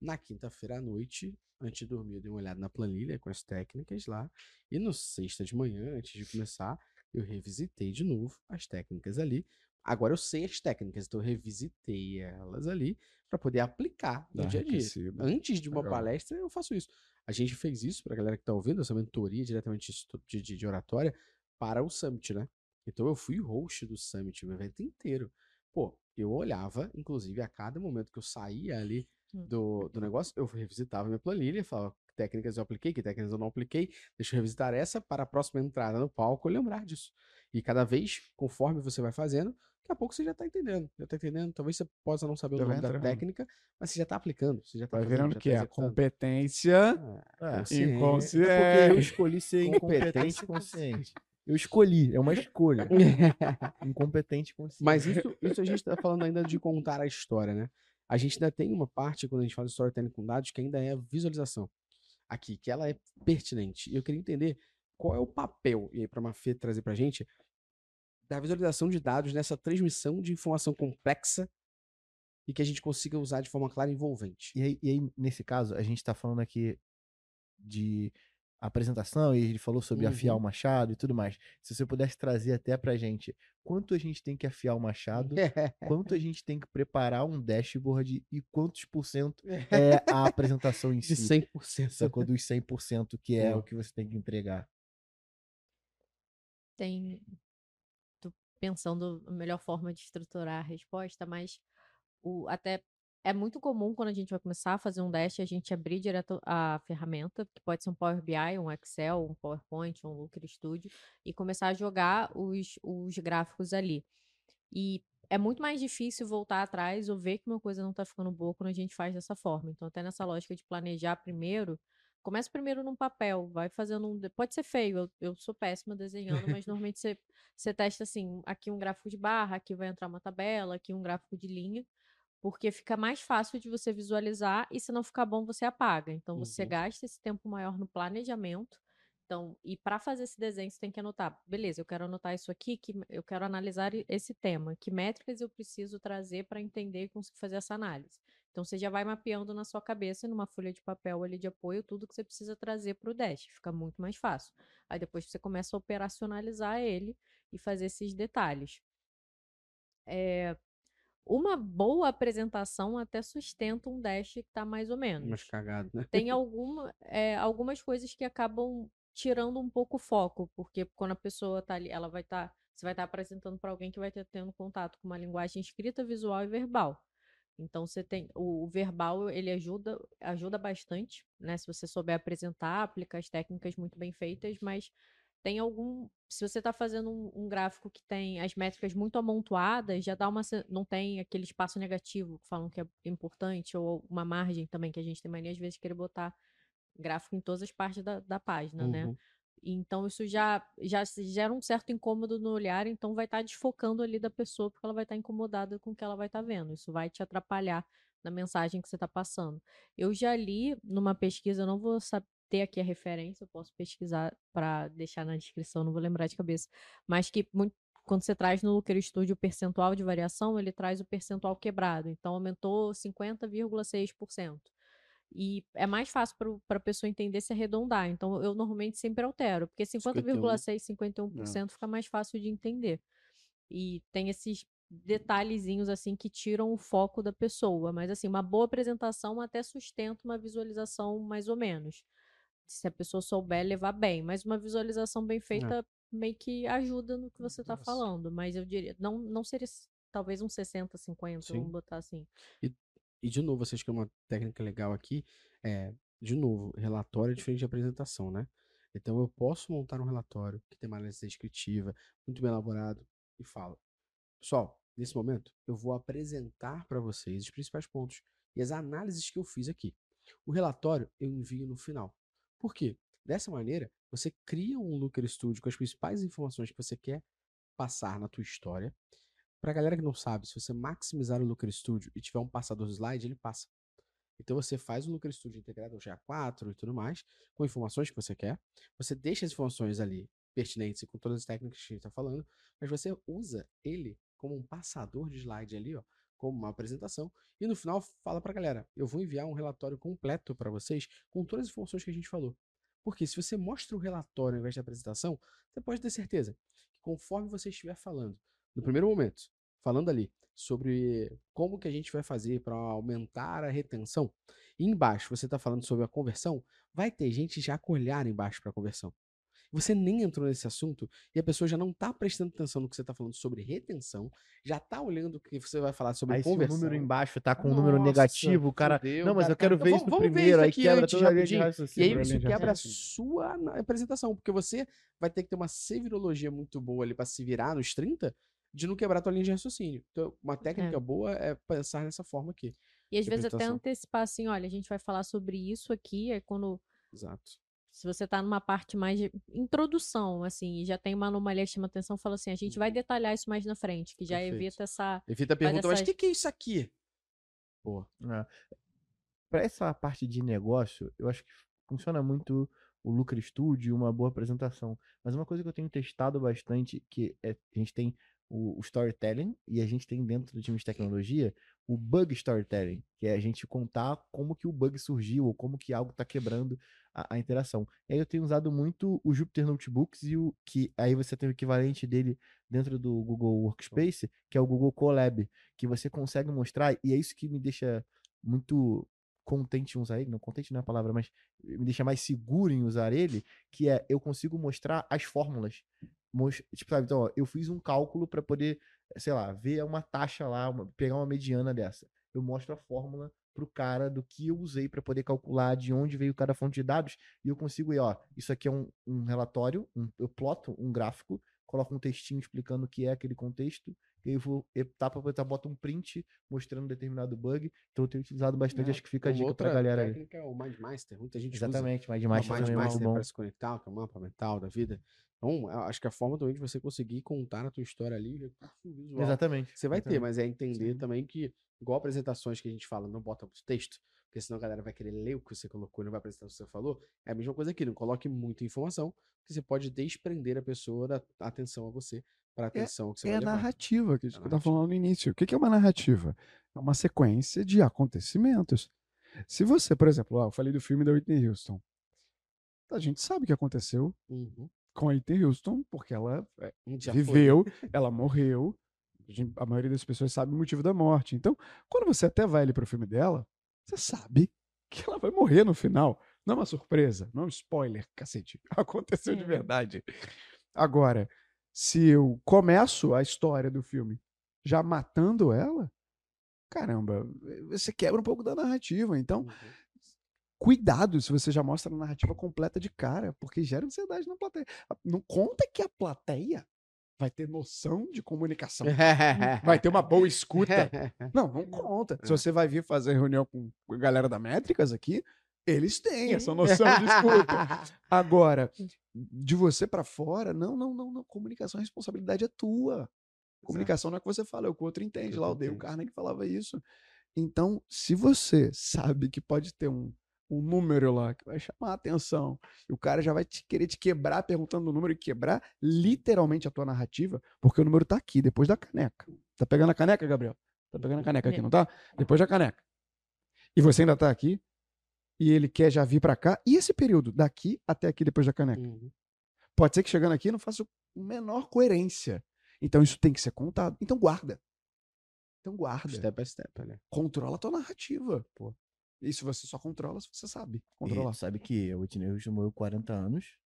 Na quinta-feira à noite, antes de dormir, eu dei uma olhada na planilha com as técnicas lá. E no sexta de manhã, antes de começar, eu revisitei de novo as técnicas ali. Agora eu sei as técnicas, então eu revisitei elas ali para poder aplicar no Dá dia a dia. Antes de uma Legal. palestra, eu faço isso. A gente fez isso pra galera que tá ouvindo, essa mentoria diretamente de, de, de oratória para o Summit, né? Então eu fui host do Summit o evento inteiro. Pô, eu olhava, inclusive, a cada momento que eu saía ali. Do, do negócio, eu revisitava minha planilha, falava que técnicas eu apliquei, que técnicas eu não apliquei, deixa eu revisitar essa para a próxima entrada no palco eu lembrar disso. E cada vez, conforme você vai fazendo, daqui a pouco você já tá entendendo. Já tá entendendo. Talvez você possa não saber o Já nome da técnica, mas você já tá aplicando. Você já tá Vai fazendo, virando quê? tá A competência Ah, É. consciente. inconsciente. É porque eu escolhi ser Competência incompetente e consciente. Eu escolhi, é uma escolha. Incompetente e consciente. Mas isso, isso a gente tá falando ainda de contar a história, né? A gente ainda tem uma parte, quando a gente fala de storytelling com dados, que ainda é visualização. Aqui, que ela é pertinente. E eu queria entender qual é o papel, e aí para a Mafê trazer pra gente, da visualização de dados nessa transmissão de informação complexa e que a gente consiga usar de forma clara e envolvente. E aí, e aí, nesse caso, a gente tá falando aqui de apresentação e ele falou sobre afiar o Uhum. machado e tudo mais. Se você pudesse trazer até pra gente quanto a gente tem que afiar o machado, quanto a gente tem que preparar um dashboard e quantos por cento é a apresentação em De si. 100%. Sacou dos 100% que é Boa. o que você tem que entregar. tem. Tô pensando a melhor forma de estruturar a resposta, mas o, até é muito comum quando a gente vai começar a fazer um dash a gente abrir direto a ferramenta, que pode ser um Power BI, um Excel, um PowerPoint, um Looker Studio, e começar a jogar os, os gráficos ali. E é muito mais difícil voltar atrás ou ver que uma coisa não está ficando boa quando a gente faz dessa forma. Então, até nessa lógica de planejar primeiro, começa primeiro num papel, vai fazendo um. de- Pode ser feio, eu, eu sou péssima desenhando, mas normalmente você, você testa assim: aqui um gráfico de barra, aqui vai entrar uma tabela, aqui um gráfico de linha, porque fica mais fácil de você visualizar e se não ficar bom, você apaga. Então, você Uhum. gasta esse tempo maior no planejamento. Então, e para fazer esse desenho, você tem que anotar. Beleza, eu quero anotar isso aqui, que eu quero analisar esse tema. Que métricas eu preciso trazer para entender e conseguir fazer essa análise? Então, você já vai mapeando na sua cabeça, numa folha de papel ali de apoio, tudo que você precisa trazer para o Dash. Fica muito mais fácil. Aí depois você começa a operacionalizar ele e fazer esses detalhes. É, uma boa apresentação até sustenta um Dash que está mais ou menos Mas cagado, né? tem alguma, é, algumas coisas que acabam tirando um pouco o foco, porque quando a pessoa tá ali, ela vai estar, você vai estar apresentando para alguém que vai estar tendo contato com uma linguagem escrita, visual e verbal. Então você tem o, o verbal, ele ajuda, ajuda bastante, né? Se você souber apresentar, aplicar as técnicas muito bem feitas, mas tem algum, se você está fazendo um, um gráfico que tem as métricas muito amontoadas, já dá uma, não tem aquele espaço negativo que falam que é importante ou uma margem também que a gente tem mania às vezes de querer botar gráfico em todas as partes da, da página, né? Uhum. Então isso já, já gera um certo incômodo no olhar, então vai estar desfocando ali da pessoa, porque ela vai estar incomodada com o que ela vai estar vendo. Isso vai te atrapalhar na mensagem que você está passando. Eu já li numa pesquisa, não vou ter aqui a referência, eu posso pesquisar para deixar na descrição, não vou lembrar de cabeça, mas que muito- quando você traz no Looker Studio o percentual de variação, ele traz o percentual quebrado. Então aumentou 50,6%. E é mais fácil para a pessoa entender se arredondar. Então, eu normalmente sempre altero, porque 50,6%, 51% fica mais fácil de entender. E tem esses detalhezinhos assim que tiram o foco da pessoa. Mas, assim, uma boa apresentação até sustenta uma visualização mais ou menos. Se a pessoa souber levar bem. Mas uma visualização bem feita meio que ajuda no que você está falando. Mas eu diria, não, não seria talvez um 60, 50, Sim. vamos botar assim. E de novo, vocês que é uma técnica legal aqui, é, de novo, relatório é diferente de apresentação, né? Então eu posso montar um relatório que tem uma análise descritiva, muito bem elaborado, e falo, pessoal, nesse momento eu vou apresentar para vocês os principais pontos e as análises que eu fiz aqui. O relatório eu envio no final. Por quê? Dessa maneira, você cria um Looker Studio com as principais informações que você quer passar na tua história. Pra galera que não sabe, se você maximizar o Looker Studio e tiver um passador de slide, ele passa. Então você faz o Looker Studio integrado ao GA4 e tudo mais, com informações que você quer. Você deixa as informações ali pertinentes e com todas as técnicas que a gente está falando, mas você usa ele como um passador de slide ali, ó, como uma apresentação. E no final fala pra galera, eu vou enviar um relatório completo para vocês com todas as informações que a gente falou. Porque se você mostra o relatório ao invés da apresentação, você pode ter certeza que conforme você estiver falando, no primeiro momento, falando ali sobre como que a gente vai fazer para aumentar a retenção, e embaixo você está falando sobre a conversão, vai ter gente já com olhar embaixo para a conversão. Você nem entrou nesse assunto e a pessoa já não tá prestando atenção no que você tá falando sobre retenção, já tá olhando o que você vai falar sobre Aí se o conversão. número embaixo tá com um número negativo, o cara. fudeu, não, mas cara, eu quero tá- ver isso vamos- vamos ver primeiro. isso Aí aqui quebra antes, toda a linha de rapidinho. E aí isso quebra a sua apresentação, porque você vai ter que ter uma servirologia muito boa ali pra se virar nos 30 de não quebrar tua linha de raciocínio. Então, uma técnica boa é pensar nessa forma aqui. E às vezes até antecipar assim, olha, a gente vai falar sobre isso aqui, é quando Exato. Se você tá numa parte mais de introdução, assim, e já tem uma anomalia que chama atenção, fala assim, a gente vai detalhar isso mais na frente, que já Uhum. Perfeito. evita essa Evita a pergunta, mas o essas- que, que é isso aqui? Pô, É. Para essa parte de negócio, eu acho que funciona muito o Lucre Studio, uma boa apresentação. Mas uma coisa que eu tenho testado bastante, que é, a gente tem o, o storytelling e a gente tem dentro do time de tecnologia o bug storytelling, que é a gente contar como que o bug surgiu ou como que algo está quebrando a, a interação. E aí eu tenho usado muito o Jupyter Notebooks e o que aí você tem o equivalente dele dentro do Google Workspace, que é o Google Colab, que você consegue mostrar, e é isso que me deixa muito contente em usar ele, não contente não é a palavra, mas me deixa mais seguro em usar ele, que é eu consigo mostrar as fórmulas. Tipo, sabe, então, ó, eu fiz um cálculo para poder, sei lá, ver uma taxa lá, uma- pegar uma mediana dessa. Eu mostro a fórmula pro cara do que eu usei para poder calcular de onde veio cada fonte de dados e eu consigo ir, ó, isso aqui é um, um relatório, um- eu ploto um gráfico, coloco um textinho explicando o que é aquele contexto, e eu vou etapa por etapa, boto um print mostrando determinado bug. Então eu tenho utilizado bastante, É, acho que fica a dica pra outra galera aí. é o MindMaster. Muita gente usa Exatamente, também é muito MindMaster bom. para se conectar, que é o mapa mental da vida. Então, eu acho que a forma também de você conseguir contar a tua história ali, recurso visual, Exatamente. você vai ter, exatamente. mas é entender também que, igual apresentações que a gente fala, não bota muito texto, porque senão a galera vai querer ler o que você colocou e não vai apresentar o que você falou. É a mesma coisa aqui, não coloque muita informação, porque você pode desprender a pessoa da atenção a você, para a atenção que você É vai a levar. narrativa que a É gente estava narrativa. falando no início. O que que é uma narrativa? É uma sequência de acontecimentos. Se você, por exemplo, ó, eu falei do filme da Whitney Houston. A gente sabe o que aconteceu Uhum. com a Whitney Houston, porque ela é, já foi. viveu, ela morreu. A, maioria das pessoas sabe o motivo da morte. Então, quando você até vai ali para o filme dela, você sabe que ela vai morrer no final. Não é uma surpresa, não é um spoiler, cacete. Aconteceu de É. verdade. Agora, se eu começo a história do filme já matando ela, caramba, você quebra um pouco da narrativa. Então, Uhum. cuidado se você já mostra a narrativa completa de cara, porque gera ansiedade na plateia. Não conta que a plateia vai ter noção de comunicação. Vai ter uma boa escuta. Não, não conta. Se É. você vai vir fazer reunião com a galera da Métricas aqui, eles têm essa noção de escuta. Agora, de você pra fora, não, não, não, não. Comunicação, a responsabilidade é tua. Comunicação não é o que você fala, é o que o outro entende. o Lá o outro Dale. Carnegie falava isso. Então, se você sabe que pode ter um, um número lá que vai chamar a atenção, e o cara já vai te querer te quebrar perguntando o número e quebrar literalmente a tua narrativa, porque o número tá aqui, depois da caneca. Tá pegando a caneca, Gabriel? Tá pegando a caneca aqui, É. não tá? Depois da caneca. E você ainda tá aqui, e ele quer já vir pra cá, e esse período, daqui até aqui, depois da caneca? Uhum. Pode ser que chegando aqui não faça menor coerência. Então isso tem que ser contado. Então guarda. Então guarda. Step by step, né? Controla a tua narrativa, pô. Isso você só controla se você sabe E controlar. tu sabe que a Whitney Houston morreu 40 anos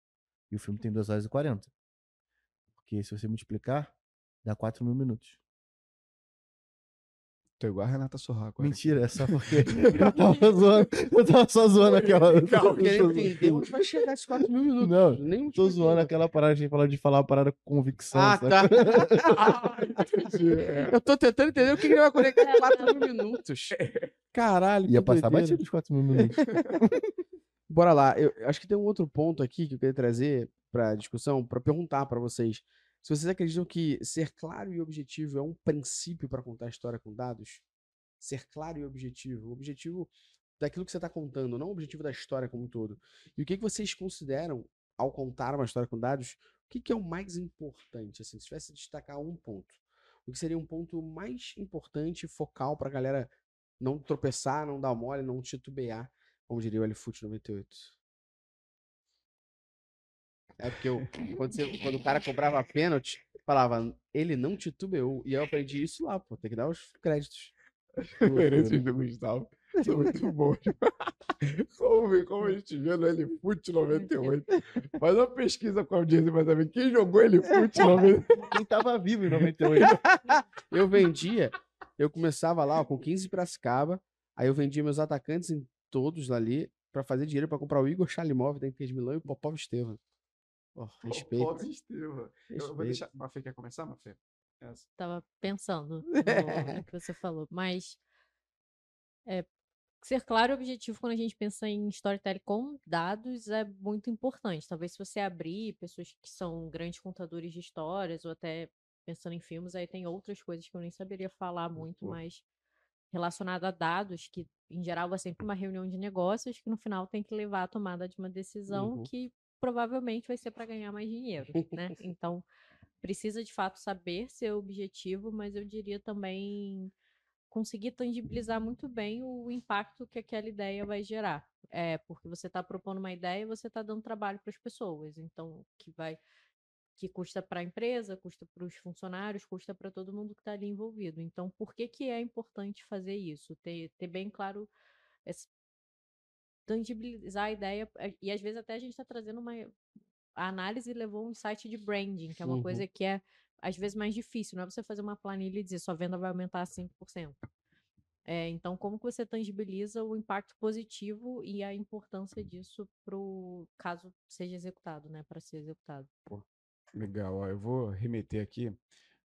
e o filme tem 2 horas e 40. Porque se você multiplicar, dá 4 mil minutos. Tô igual a Renata Sorra agora. Mentira, é só porque eu tava zoando. Eu tava só zoando aquela. Não, eu tô- querendo entender onde vai chegar esses 4 mil minutos. Não, Nem Tô zoando aquela parada de falar de falar uma parada com convicção. Ah, sabe? tá. Eu tô tentando entender o que que ele vai conectar com 4 mil minutos. Caralho, Ia passar doideira. batido os 4 mil minutos. Bora lá. Eu acho que tem um outro ponto aqui que eu queria trazer para discussão, para perguntar para vocês. Se vocês acreditam que ser claro e objetivo é um princípio para contar a história com dados? Ser claro e objetivo. O objetivo daquilo que você está contando, não o objetivo da história como um todo. E o que, que vocês consideram, ao contar uma história com dados, o que, que é o mais importante? Assim, se tivesse destacar um ponto, o que seria um ponto mais importante, focal para a galera não tropeçar, não dar mole, não titubear, como diria o Elefute 98. É porque eu, quando, você- quando o cara cobrava pênalti, falava, ele não titubeou. E eu aprendi isso lá, pô, tem que dar os créditos. Referências do Gustavo. É muito bom. Como, como a gente vê no Elefute 98. Faz uma pesquisa com a audiência pra saber quem jogou Elefute 98. Quem tava vivo em 98? Eu vendia, eu começava lá ó, com 15 Piracicaba, aí eu vendia meus atacantes em todos ali pra fazer dinheiro pra comprar o Igor Chalimov da Inter de Milão e o Popov Estevam. Ó, respeito. Pobre Estevam. Eu vou deixar. Mafê, quer começar, Mafê? Essa. Tava pensando no, no que você falou, mas é, ser claro e objetivo quando a gente pensa em storytelling com dados é muito importante. Talvez se você abrir pessoas que são grandes contadores de histórias ou até pensando em filmes, aí tem outras coisas que eu nem saberia falar muito, Pô. mas relacionado a dados, que em geral é sempre uma reunião de negócios que no final tem que levar à tomada de uma decisão Uhum. que provavelmente vai ser para ganhar mais dinheiro, né? Então, precisa de fato saber seu objetivo, mas eu diria também conseguir tangibilizar muito bem o impacto que aquela ideia vai gerar. É, porque você está propondo uma ideia e você está dando trabalho para as pessoas. Então, que vai que custa para a empresa, custa para os funcionários, custa para todo mundo que está ali envolvido. Então, por que, que é importante fazer isso? Ter, ter bem claro, esse- tangibilizar a ideia, eh, e às vezes até a gente está trazendo uma. A análise levou um insight de branding, que é uma Uhum. coisa que é às vezes mais difícil, não é você fazer uma planilha e dizer sua venda vai aumentar 5%. É, então, como que você tangibiliza o impacto positivo e a importância disso para o caso seja executado, né? Para ser executado. Legal, ó, eu vou remeter aqui.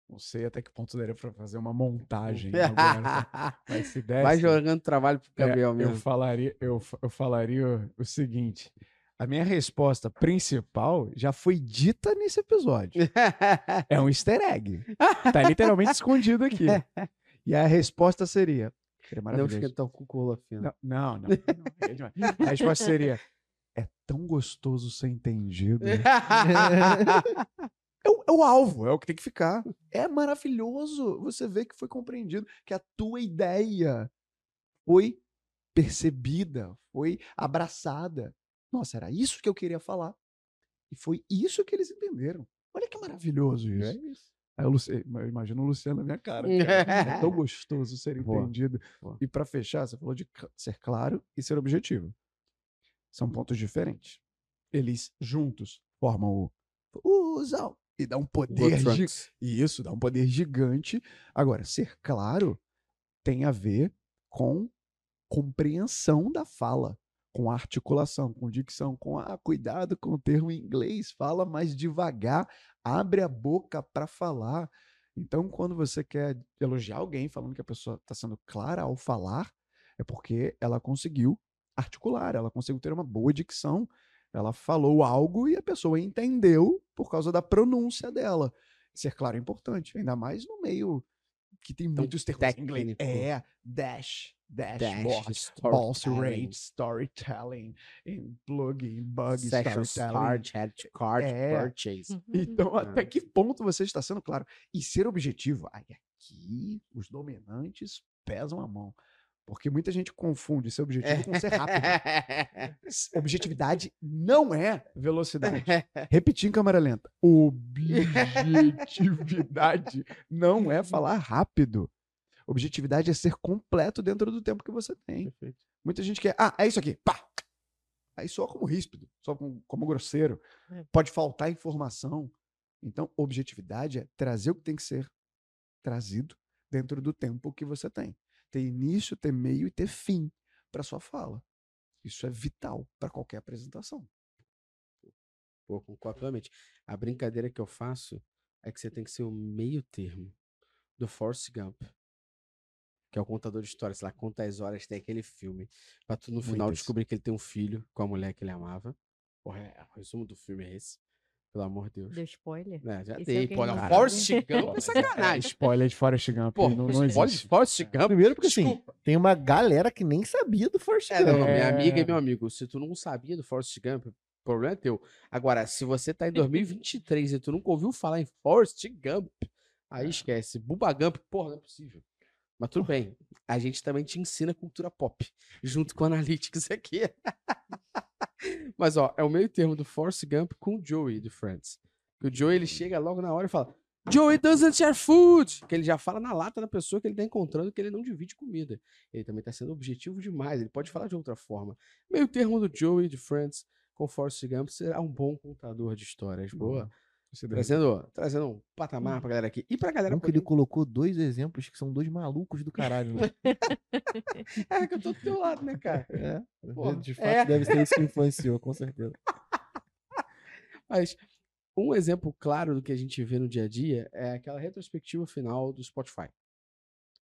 Não sei até que ponto daria pra fazer uma montagem agora. tá? Mas se desse, Vai jogando trabalho pro é, Gabriel eu mesmo. falaria, eu, eu falaria o, o seguinte. A minha resposta principal já foi dita nesse episódio. É um easter egg. Tá literalmente escondido aqui. E a resposta seria. Seria Não tão com cola fina. Não, não, não. não, é a resposta seria: é tão gostoso ser entendido. É o, é o alvo, é o que tem que ficar. É maravilhoso você ver que foi compreendido, que a tua ideia foi percebida, foi abraçada. Nossa, era isso que eu queria falar. E foi isso que eles entenderam. Olha que maravilhoso isso. É isso. Aí eu, eu imagino o Luciano na minha cara. cara. É tão gostoso ser entendido. boa. E para fechar, você falou de ser claro e ser objetivo. São pontos diferentes. Eles juntos formam o usam e dá um poder gi- e isso dá um poder gigante. Agora, ser claro tem a ver com compreensão da fala, com articulação, com dicção, com ah, cuidado com o termo em inglês, fala mais devagar, abre a boca para falar. Então, quando você quer elogiar alguém falando que a pessoa está sendo clara ao falar, é porque ela conseguiu articular, ela conseguiu ter uma boa dicção, ela falou algo e a pessoa entendeu por causa da pronúncia dela. Ser claro é importante, ainda mais no meio que tem muitos termos em inglês. É, dash, Dash, dashboard, pulse storytelling. rate, storytelling, plugin, bug Session storytelling. start, head to cart, É. purchase. Então, até Ah. que ponto você está sendo claro? E ser objetivo. Aí aqui os dominantes pesam a mão. Porque muita gente confunde ser objetivo com ser rápido. S- Objetividade não é velocidade. Repetir em câmera lenta. Objetividade não é falar rápido. Objetividade é ser completo dentro do tempo que você tem. Perfeito. Muita gente quer. Ah, é isso aqui. Pá! Aí soa como ríspido, só como, como grosseiro. É. Pode faltar informação. Então, objetividade é trazer o que tem que ser trazido dentro do tempo que você tem. Ter início, ter meio e ter fim para sua fala. Isso é vital para qualquer apresentação. Pô, concordo plenamente. A brincadeira que eu faço é que você tem que ser o meio termo do Forrest Gump. Que é o contador de histórias, sei lá, quantas horas tem aquele filme. Pra tu no final Muitas. descobrir que ele tem um filho com a mulher que ele amava. Porra, é, o resumo do filme é esse. Pelo amor de Deus. Deu spoiler? É, já Esse dei, alguém pô. não. Forrest Gump é sacanagem. Spoiler de Forrest Gump. Pô, não, não spoiler de existe. Forrest Gump. Primeiro porque assim, tem uma galera que nem sabia do Forrest É, não, Gump. não, minha amiga É. e meu amigo, se tu não sabia do Forrest Gump, o problema é teu. Agora, se você tá em 2023 e tu nunca ouviu falar em Forrest Gump, aí esquece. Bubba Gump, porra, não é possível. Mas tudo bem, a gente também te ensina cultura pop, junto com Analytics aqui. Mas, ó, é o meio termo do Forrest Gump com o Joey, do Friends. Que o Joey, ele chega logo na hora e fala, Joey doesn't share food. Que ele já fala na lata da pessoa que ele tá encontrando que ele não divide comida. Ele também tá sendo objetivo demais. Ele pode falar de outra forma. Meio termo do Joey de Friends com Forrest Gump será um bom contador de histórias. Boa. Daí. Trazendo, trazendo um patamar pra galera aqui. E pra galera Não que ele colocou dois exemplos que são dois malucos do caralho, né? É que eu tô do teu lado, né, cara? É, Porra, de fato é. deve ser isso que influenciou, com certeza. Mas um exemplo claro do que a gente vê no dia a dia é aquela retrospectiva final do Spotify.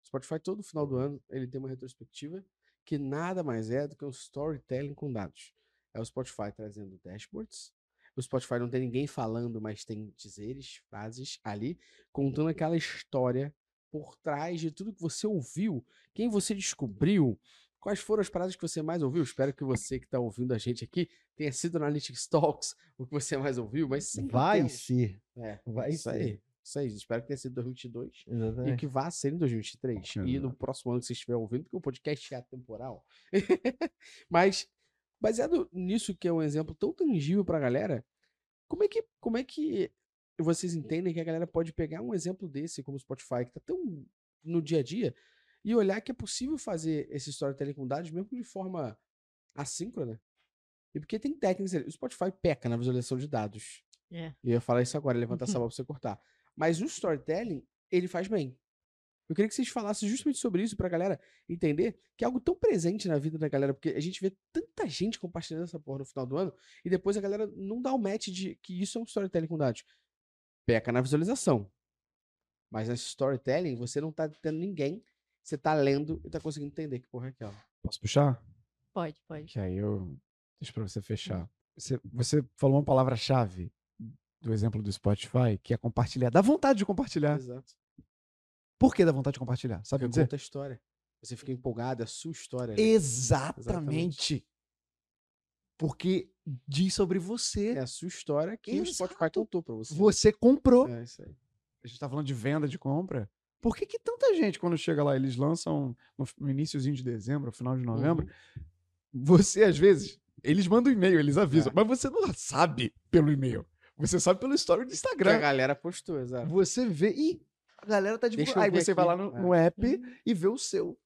O Spotify, todo final do ano, ele tem uma retrospectiva que nada mais é do que um storytelling com dados. É o Spotify trazendo dashboards. O Spotify não tem ninguém falando, mas tem dizeres, frases ali, contando aquela história por trás de tudo que você ouviu, quem você descobriu, quais foram as paradas que você mais ouviu. Espero que você que está ouvindo a gente aqui tenha sido no Analytics Talks o que você mais ouviu, mas sempre Vai temos- ser. É, vai isso ser. aí. Isso aí. Espero que tenha sido 2022 e Exatamente. que vá ser em 2023. E no próximo ano que você estiver ouvindo, porque o podcast é atemporal. Mas, baseado nisso que é um exemplo tão tangível pra galera, como é que, como é que vocês entendem que a galera pode pegar um exemplo desse, como o Spotify, que tá tão no dia a dia, e olhar que é possível fazer esse storytelling com dados mesmo de forma assíncrona? E porque tem técnicas. O Spotify peca na visualização de dados. É. E eu ia falar isso agora, levantar essa bola pra você cortar. Mas o storytelling, ele faz bem. Eu queria que vocês falassem justamente sobre isso pra galera entender que é algo tão presente na vida da galera, porque a gente vê tanta gente compartilhando essa porra no final do ano e depois a galera não dá o match de que isso é um storytelling com dados. Peca na visualização. Mas nesse storytelling, você não tá tendo ninguém, você tá lendo e tá conseguindo entender que porra é aquela. Posso puxar? Pode, pode. Que aí eu deixo pra você fechar. Você, você falou uma palavra-chave do exemplo do Spotify, que é compartilhar. Dá vontade de compartilhar. Exato. Por que dá vontade de compartilhar? Sabe Porque conta a história. Você fica empolgado, é a sua história. ali. Exatamente. Porque diz sobre você. É a sua história que o Spotify Exato. contou pra você. Você comprou. É isso aí. A gente tá falando de venda, de compra. Por que, que tanta gente, quando chega lá, eles lançam no, iníciozinho de dezembro, final de novembro, você, às vezes, eles mandam e-mail, eles avisam, É. mas você não sabe pelo e-mail. Você sabe pelo story do Que a Instagram. galera postou, exato. Você vê. Ih, a galera tá divulgando. Aí você vai lá aqui. no, no app e vê o seu.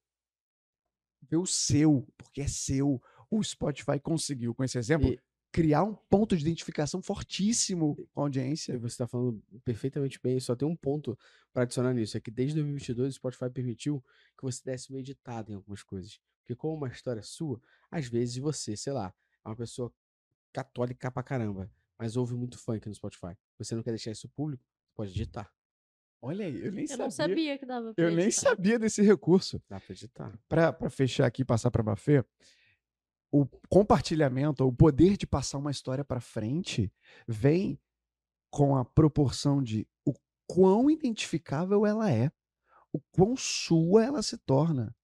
Vê o seu, porque é seu. O Spotify conseguiu, com esse exemplo, E- criar um ponto de identificação fortíssimo com a audiência. você tá falando perfeitamente bem, só tem um ponto pra adicionar nisso, é que desde 2022 o Spotify permitiu que você desse uma editada em algumas coisas. Porque como uma história sua, às vezes você, sei lá, é uma pessoa católica pra caramba, mas ouve muito funk no Spotify. Você não quer deixar isso público, pode editar. Olha aí, eu nem Eu sabia. não sabia que dava pra Eu nem editar. sabia desse recurso. Dá pra editar. Para fechar aqui e passar para Bafê, o compartilhamento, o poder de passar uma história para frente, vem com a proporção de o quão identificável ela é, o quão sua ela se torna.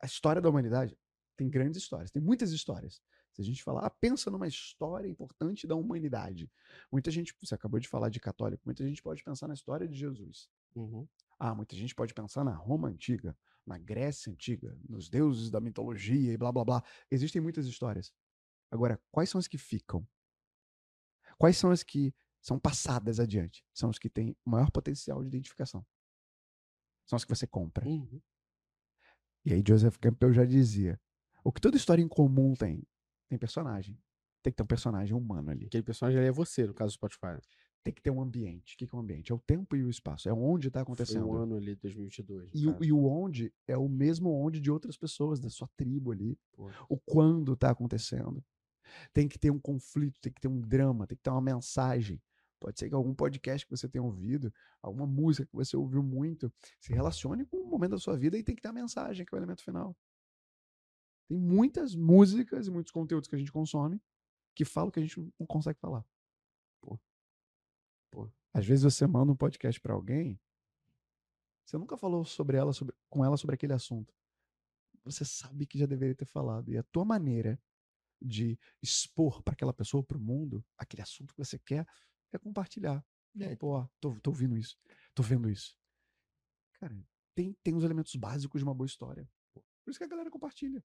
A história da humanidade tem grandes histórias, tem muitas histórias. Se a gente falar, ah, pensa numa história importante da humanidade. Muita gente, você acabou de falar de católico, muita gente pode pensar na história de Jesus. Uhum. Ah, muita gente pode pensar na Roma antiga, na Grécia antiga, nos deuses da mitologia e blá blá blá. Existem muitas histórias. Agora, quais são as que ficam? Quais são as que são passadas adiante? São os que têm maior potencial de identificação. São as que você compra. Uhum. E aí Joseph Campbell já dizia: o que toda história em comum tem? Tem personagem. Tem que ter um personagem humano ali. Aquele personagem ali é você, no caso do Spotify. Tem que ter um ambiente. O que é um ambiente? É o tempo e o espaço. É onde está Foi acontecendo. o ano ali, 2022. no E o, e o onde é o mesmo onde de outras pessoas, da sua tribo ali. Pô. O quando tá acontecendo. Tem que ter um conflito, tem que ter um drama, tem que ter uma mensagem. Pode ser que algum podcast que você tenha ouvido, alguma música que você ouviu muito, se relacione com um momento da sua vida e tem que ter a mensagem, que é o elemento final. Tem muitas músicas e muitos conteúdos que a gente consome que falam que a gente não consegue falar. Pô. Pô. Às vezes você manda um podcast para alguém, você nunca falou sobre ela, sobre, com ela sobre aquele assunto. Você sabe que já deveria ter falado. E a tua maneira de expor para aquela pessoa, para o mundo, aquele assunto que você quer, é compartilhar. É. Pô, tô, tô ouvindo isso, tô vendo isso. Cara, tem, tem os elementos básicos de uma boa história. Por isso que a galera compartilha.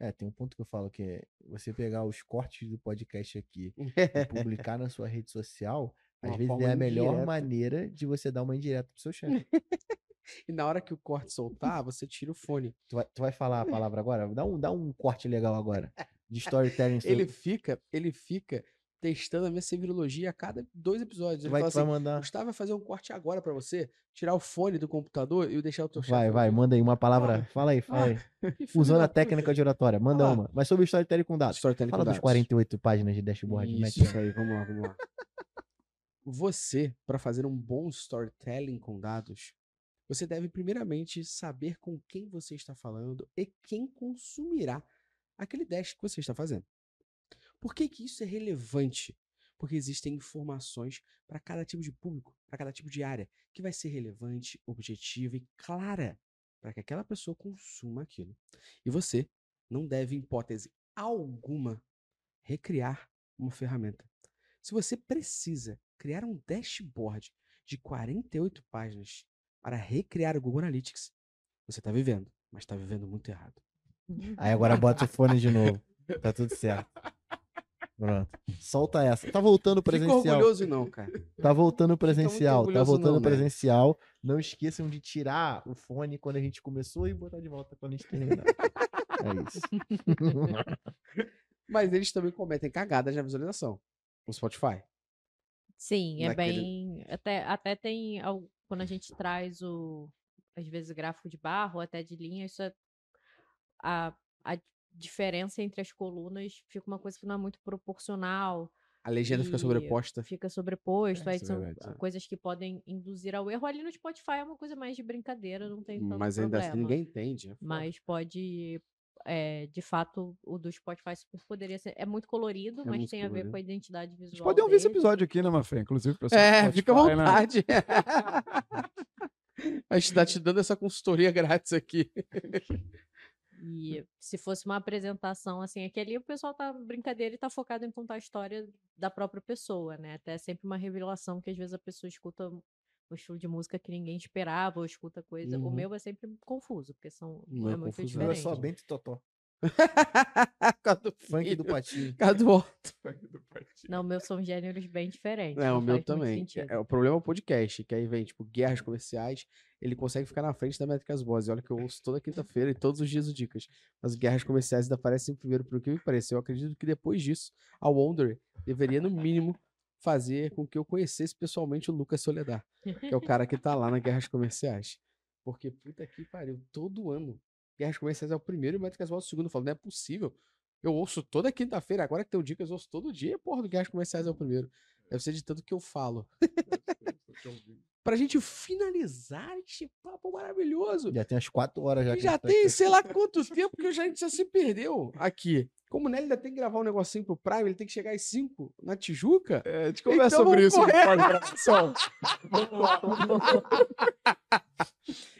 É, tem um ponto que eu falo que é você pegar os cortes do podcast aqui e publicar na sua rede social, Às Uma vezes é a melhor indireta. maneira de você dar uma indireta pro seu chefe. E na hora que o corte soltar, você tira o fone. tu, vai, tu vai falar a palavra agora? Dá um, dá um corte legal agora. De storytelling. Ele fica, ele fica testando a minha sevirologia a cada dois episódios. Ele vai, fala tu vai assim, mandar. Gustavo vai fazer um corte agora pra você, tirar o fone do computador e deixar o teu Vai, vai, manda aí uma palavra. Fala aí, fala Ah, aí. Usando a técnica de oratória, manda lá. uma. Mas sobre storytelling com dados. Storytelling Fala com dos dados. 48 páginas de dashboard. Isso, aí. isso aí, vamos lá, vamos lá. Você, para fazer um bom storytelling com dados, você deve primeiramente saber com quem você está falando e quem consumirá aquele dash que você está fazendo. Por que, que isso é relevante? Porque existem informações para cada tipo de público, para cada tipo de área, que vai ser relevante, objetiva e clara para que aquela pessoa consuma aquilo. E você não deve, em hipótese alguma, recriar uma ferramenta. Se você precisa criar um dashboard de 48 páginas para recriar o Google Analytics, você está vivendo, mas está vivendo muito errado. Aí agora bota o fone de novo. Tá tudo certo. Pronto. Solta essa. Tá voltando presencial. orgulhoso não, cara. Tá voltando presencial. Tá voltando não, né? presencial. Não esqueçam de tirar o fone quando a gente começou e botar de volta quando a gente terminar. É isso. Mas eles também cometem cagadas na visualização. O Spotify. Sim, é Naquele- bem. Até, até tem. Quando a gente traz o. Às vezes gráfico de barra ou até de linha, isso é. A, a diferença entre as colunas fica uma coisa que não é muito proporcional. A legenda fica sobreposta. Fica sobreposto. É, aí é são verdade, é. coisas que podem induzir ao erro. Ali no Spotify é uma coisa mais de brincadeira, não tem tanto Mas ainda problema. assim ninguém entende. é. Mas pode. é, de fato, o do Spotify poderia ser. É muito colorido, mas muito tem a ver colorido. com a identidade visual. Vocês podem ouvir esse episódio aqui, né, Mafé? Inclusive, do É, fica à Spotify, né? vontade. A gente tá te dando essa consultoria grátis aqui. E se fosse uma apresentação assim, aquele o pessoal tá brincadeira e tá focado em contar a história da própria pessoa, né? Até é sempre uma revelação que às vezes a pessoa escuta um estilo de música que ninguém esperava ou escuta coisa. O Uhum. meu é sempre confuso, porque são Não é é muito confuso, Não é diferente. só Bento e Totó. Cadu Funk do Patinho. Cadu Otto. Não, o meu são gêneros bem diferentes. É, o meu também. É, é, o problema é o podcast, que aí vem, tipo, guerras comerciais. Ele consegue ficar na frente da Métricas Boss. E olha que eu ouço toda quinta-feira e todos os dias o Dicas. As guerras comerciais ainda aparecem primeiro, por que me parece. Eu acredito que depois disso, a Wonder deveria, no mínimo, fazer com que eu conhecesse pessoalmente o Lucas Soledar, que é o cara que tá lá nas guerras comerciais. Porque, puta que pariu, todo ano. Guerras comerciais é o primeiro e Métricas Boss é o segundo. Eu falo, não é possível. Eu ouço toda quinta-feira, agora que tem o Dicas, eu ouço todo dia, porra, do Guerras Comerciais é o primeiro. Deve ser de tanto que eu falo. Pra gente finalizar este papo maravilhoso. Já tem umas 4 horas já. E que já tá tem, aqui. sei lá quanto tempo que já- a gente já se perdeu aqui. Como o Nelly ainda tem que gravar um negocinho pro Prime, ele tem que chegar às 5 na Tijuca. É, a gente conversa Então sobre isso no correr. pós-gravação.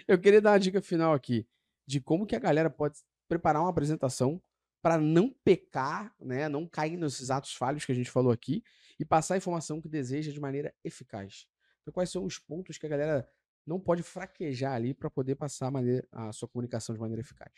Eu queria dar uma dica final aqui de como que a galera pode preparar uma apresentação para não pecar, né, não cair nesses atos falhos que a gente falou aqui e passar a informação que deseja de maneira eficaz. Então, quais são os pontos que a galera não pode fraquejar ali para poder passar a, maneira- a sua comunicação de maneira eficaz?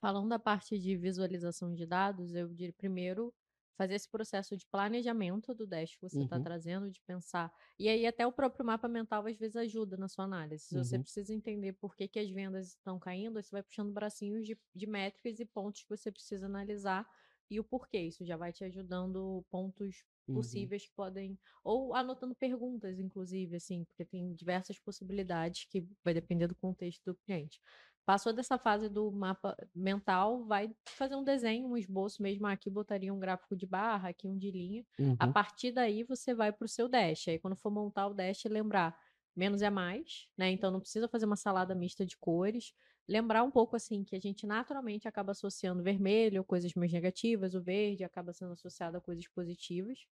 Falando da parte de visualização de dados, eu diria primeiro fazer esse processo de planejamento do dash que você está Uhum. trazendo, de pensar. E aí até o próprio mapa mental às vezes ajuda na sua análise. Se você Uhum. precisa entender por que, que as vendas estão caindo, você vai puxando bracinhos de, de métricas e pontos que você precisa analisar e o porquê. Isso já vai te ajudando pontos Uhum. possíveis que podem. Ou anotando perguntas, inclusive, assim, porque tem diversas possibilidades que vai depender do contexto do cliente. Passou dessa fase do mapa mental, vai fazer um desenho, um esboço mesmo. Ah, Aqui botaria um gráfico de barra, aqui um de linha. A Uhum. partir daí você vai para o seu dash. Aí quando for montar o dash, lembrar menos é mais, né? Então não precisa fazer uma salada mista de cores. Lembrar um pouco assim que a gente naturalmente acaba associando vermelho, coisas mais negativas, o verde acaba sendo associado a coisas positivas.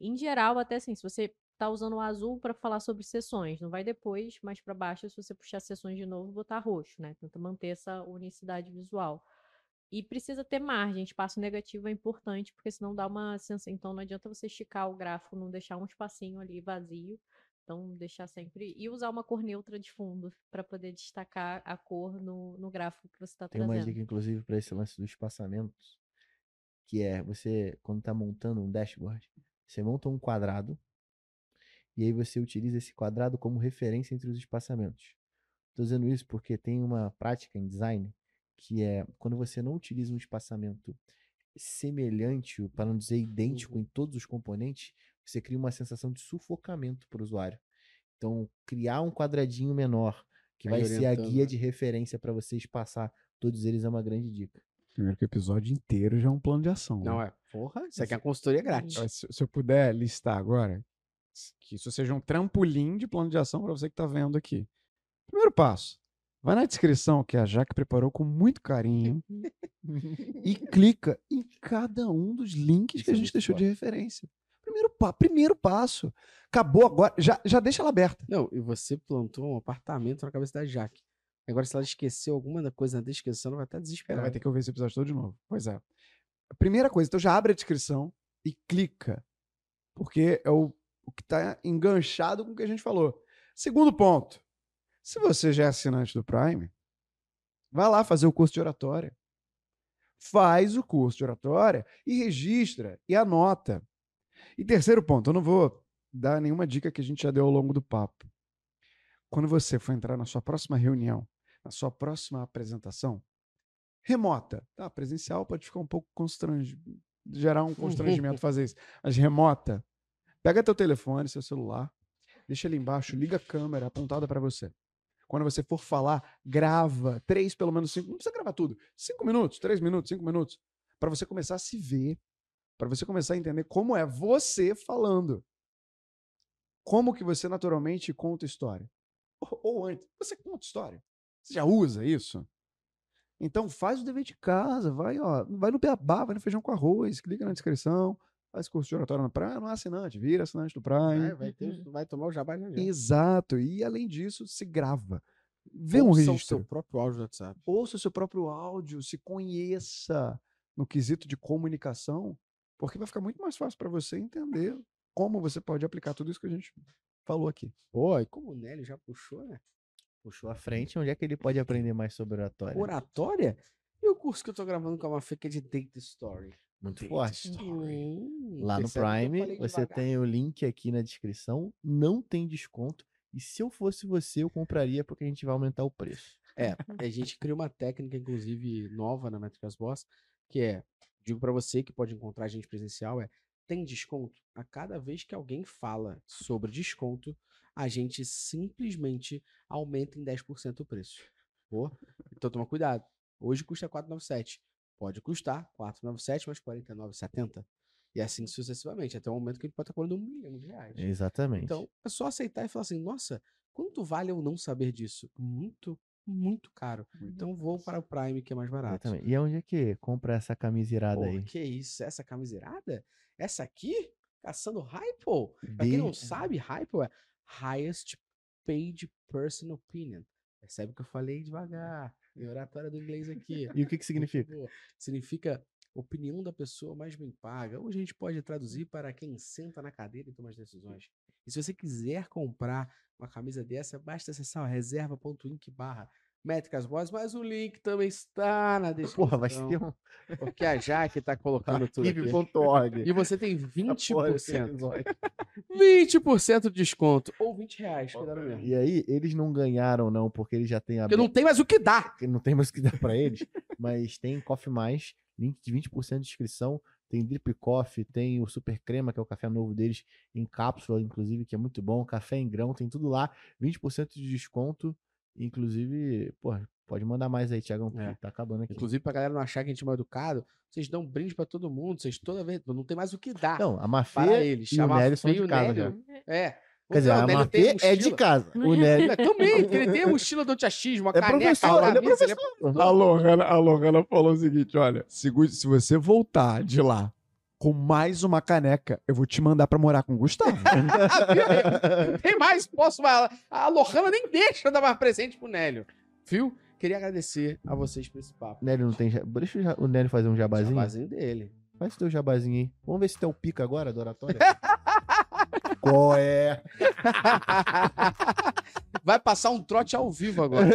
Em geral, até assim, se você tá usando o azul para falar sobre sessões, não vai depois mais para baixo se você puxar sessões de novo botar roxo, né? Tenta manter essa unicidade visual. E precisa ter margem, espaço negativo é importante, porque senão dá uma sensação. Então não adianta você esticar o gráfico, não deixar um espacinho ali vazio. Então, deixar sempre. E usar uma cor neutra de fundo para poder destacar a cor no, no gráfico que você está Tem uma trazendo. dica, inclusive, para esse lance dos espaçamentos, que é você, quando tá montando um dashboard, Você monta um quadrado e aí você utiliza esse quadrado como referência entre os espaçamentos. Estou dizendo isso porque tem uma prática em design que é quando você não utiliza um espaçamento semelhante, para não dizer idêntico em todos os componentes, você cria uma sensação de sufocamento para o usuário. Então, criar um quadradinho menor, que Vai vai ser a guia né? de referência para você espaçar todos eles, é uma grande dica. Primeiro que o episódio inteiro já é um plano de ação. Não né? é. Porra, isso aqui é uma consultoria grátis. Se, se eu puder listar agora, que isso seja um trampolim de plano de ação para você que está vendo aqui. Primeiro passo. Vai na descrição que a Jaque preparou com muito carinho e clica em cada um dos links Isso que a é gente muito deixou de forte. referência. Primeiro, pa primeiro passo. Acabou agora. Já, já deixa ela aberta. Não, e você plantou um apartamento na cabeça da Jaque. Agora, se ela esqueceu alguma coisa na descrição, ela vai estar Ela desesperada. vai ter que ouvir esse episódio todo de novo. Pois é. Primeira coisa, então já abre a descrição e clica. Porque é o, o que está enganchado com o que a gente falou. Segundo ponto. Se você já é assinante do Prime, vai lá fazer o curso de oratória. Faz o curso de oratória e registra e anota. E terceiro ponto, eu não vou dar nenhuma dica que a gente já deu ao longo do papo. Quando você for entrar na sua próxima reunião, na sua próxima apresentação, remota, tá? Presencial pode ficar um pouco constrangido, gerar um constrangimento fazer isso. Mas remota, pega teu telefone, seu celular, deixa ele embaixo, liga a câmera apontada para você. Quando você for falar, grava três, pelo menos cinco, não precisa gravar tudo, cinco minutos, três minutos, cinco minutos, para você começar a se ver, para você começar a entender como é você falando. Como que você naturalmente conta história. Ou, ou antes, você conta história. Você já usa isso? Então faz o dever de casa, vai, ó, vai no beabá, vai no feijão com arroz, clica na descrição, faz curso de oratório na praia, não é assinante, vira assinante do Prime. É, vai, ter, vai tomar o jabá adianta. Exato. E além disso, se grava. Vê um Ouça o registro. seu próprio áudio do WhatsApp. Ouça o seu próprio áudio, se conheça no quesito de comunicação, porque vai ficar muito mais fácil para você entender como você pode aplicar tudo isso que a gente falou aqui. Pô, e como o Nélio já puxou, né? Puxou a frente, onde é que ele pode aprender mais sobre oratória? Oratória? E o curso que eu tô gravando com a Mafê, que é de Data Story? Muito Data forte. Hum, Lá no Prime, você tem o link aqui na descrição. Não tem desconto. E se eu fosse você, eu compraria porque a gente vai aumentar o preço. É, a gente criou uma técnica, inclusive, nova na Métricas Boss, que é, digo pra você que pode encontrar a gente presencial, é, tem desconto? A cada vez que alguém fala sobre desconto, a gente simplesmente aumenta em 10% o preço. Pô, então toma cuidado. Hoje custa 497. Pode custar 497 mais 49,70. E assim sucessivamente, até o momento que ele pode estar cobrando um milhão de reais. Exatamente. Então, é só aceitar e falar assim, nossa, quanto vale eu não saber disso? Muito, muito caro. Então vou para o Prime, que é mais barato. E aonde é que compra essa camisa irada Pô, aí? que isso? Essa camisirada? Essa aqui? Caçando Hypo? Pra quem De- não sabe, Hypo é Highest Paid Person Opinion. Percebe que eu falei devagar. Em oratória do inglês aqui. E o que que significa? Boa. Significa opinião da pessoa mais bem paga. Ou a gente pode traduzir para quem senta na cadeira e toma as decisões. E se você quiser comprar uma camisa dessa, basta acessar o reserva.inc barra métricas boas, mas o link também está na descrição. Porra, vai ser um Porque a Jaque tá colocando tudo aqui. E você tem Porra, esse 20%. episódio. 20% de desconto. Ou 20 reais, que dá no mesmo. E aí, eles não ganharam, não, porque eles já têm Porque aberto. não tem mais o que dar. não tem mais o que dar pra eles, mas tem Coffee Mais, link de 20% de inscrição, tem Drip Coffee, tem o Super Crema, que é o café novo deles, em cápsula, inclusive, que é muito bom, café em grão, tem tudo lá, 20% de desconto, inclusive, pô, pode mandar mais aí, Tiagão, É. tá acabando aqui. Inclusive, pra galera não achar que a gente é mal educado, vocês dão brinde pra todo mundo, vocês toda vez. Não tem mais o que dar. Não, a para Mafê eles. e o A Nélio são de o casa Nélio. É. Quer dizer, o a Mafê é de casa, o Nélio É, também, porque ele tem a mochila do antiachismo, a é caneca, professor, a ele é ele professor. A Lohana, a Lohana falou o seguinte: olha, se, se você voltar de lá com mais uma caneca, eu vou te mandar pra morar com o Gustavo. Tem mais, posso. A, a Lohana nem deixa dar mais presente pro Nélio. Viu? Queria agradecer a vocês por esse papo. Nélio não tem. Deixa o o Nélio fazer um jabazinho. Jabazinho dele. Faz teu jabazinho aí. Vamos ver se tem o pica agora do oratório. Qual é? Vai passar um trote ao vivo agora.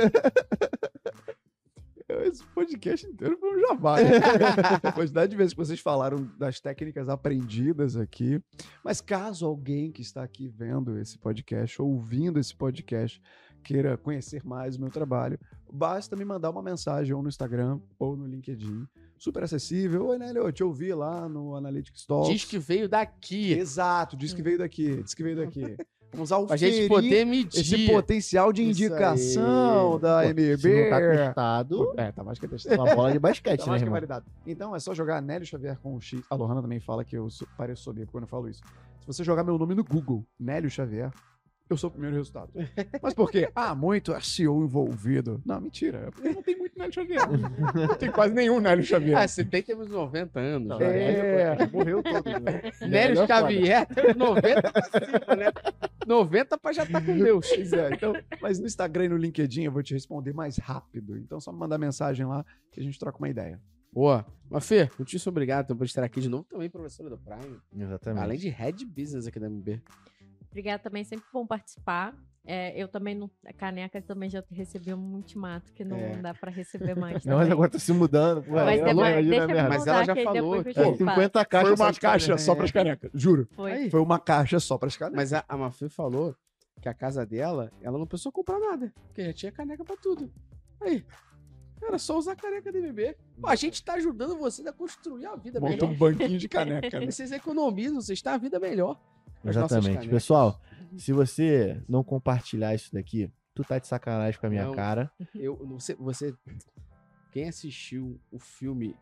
esse podcast inteiro foi um jabá. né? A quantidade de vezes que vocês falaram das técnicas aprendidas aqui. Mas caso alguém que está aqui vendo esse podcast, ouvindo esse podcast, queira conhecer mais o meu trabalho, basta me mandar uma mensagem ou no Instagram ou no LinkedIn. Super acessível. Oi, Nélio, eu te ouvi lá no Analytics Talks. Diz que veio daqui. Exato, diz que veio daqui, diz que veio daqui. Vamos usar o Pra gente poder medir. esse potencial de indicação da Pô, MB. Se não tá testado, É, tá mais que testado. uma bola de basquete, Tá né, mais que validado. Então é só jogar Nélio Xavier com o X. A Lohana também fala que eu pareço soberbo quando eu falo isso. Se você jogar meu nome no Google, Nélio Xavier, eu sou o primeiro resultado. Mas por quê? Ah, muito SEO envolvido. Não, mentira. É porque não tem muito Nélio Xavier. Não tem quase nenhum Nélio Xavier. Ah, você tem temos 90 anos. Não, né? É. Morreu todo, né? Nélio é. Xavier tem 90 pra cima, né? 90 pra já tá com Deus. Pois é, então, mas no Instagram e no LinkedIn eu vou te responder mais rápido. Então só me mandar mensagem lá que a gente troca uma ideia. Boa. Mas, Fê, muitíssimo obrigado por estar aqui de novo. Também professora do Prime. Exatamente. Além de Head Business aqui da MB. Obrigada também, sempre bom participar. É, eu também não. A caneca também já recebi um ultimato que não É. dá pra receber mais. Não, mas também. agora tá se mudando. Pô, ser ó, mais- imagina. Mas ela já falou depois que- te É, faço. 50 caixas Foi uma de caixa caneca. só para as canecas, juro. Foi. Aí. Foi uma caixa só para as canecas. Mas a, a Mafê falou que a casa dela, ela não precisou comprar nada. Porque já tinha caneca pra tudo. Aí. Era só usar a caneca da MB. Pô, a gente tá ajudando vocês a construir a vida Monta melhor. um banquinho de caneca. né? Vocês economizam, vocês têm a vida melhor. Exatamente. Pessoal, se você não compartilhar isso daqui, tu tá de sacanagem com a minha Não. cara. Eu, você, você. Quem assistiu o filme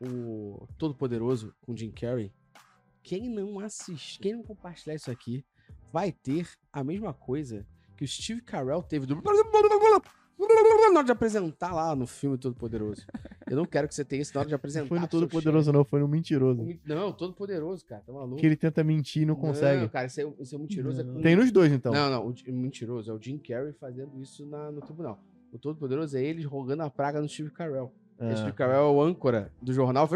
O Todo Poderoso com Jim Carrey, quem não assiste, quem não compartilhar isso aqui, vai ter a mesma coisa que o Steve Carell teve do. Na hora de apresentar lá no filme Todo Poderoso. Eu não quero que você tenha isso na hora de apresentar. Não foi no Todo Poderoso, não, foi no Mentiroso. Não, Todo Poderoso, cara, tá maluco? Que ele tenta mentir e não consegue. Não, cara, isso é, isso é mentiroso. é com- Tem nos dois, então. não, não, o, mentiroso é o Jim Carrey fazendo isso na- no tribunal. O Todo Poderoso é ele rogando a praga no Steve Carell. Ah. O Steve Carell é o âncora do jornal.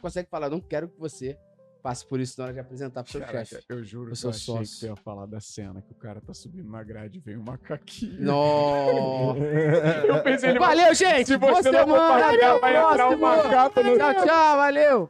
Consegue falar, não quero que você passe por isso na hora de apresentar pro seu chefe. eu juro que eu achei que sócio. você ia falar da cena que o cara tá subindo na grade e vem um macaquinho. Nossa. Eu pensei, ele Valeu, gente! se você Boa não compartilhar, o vai entrar um macaco no... Tchau, tchau, valeu!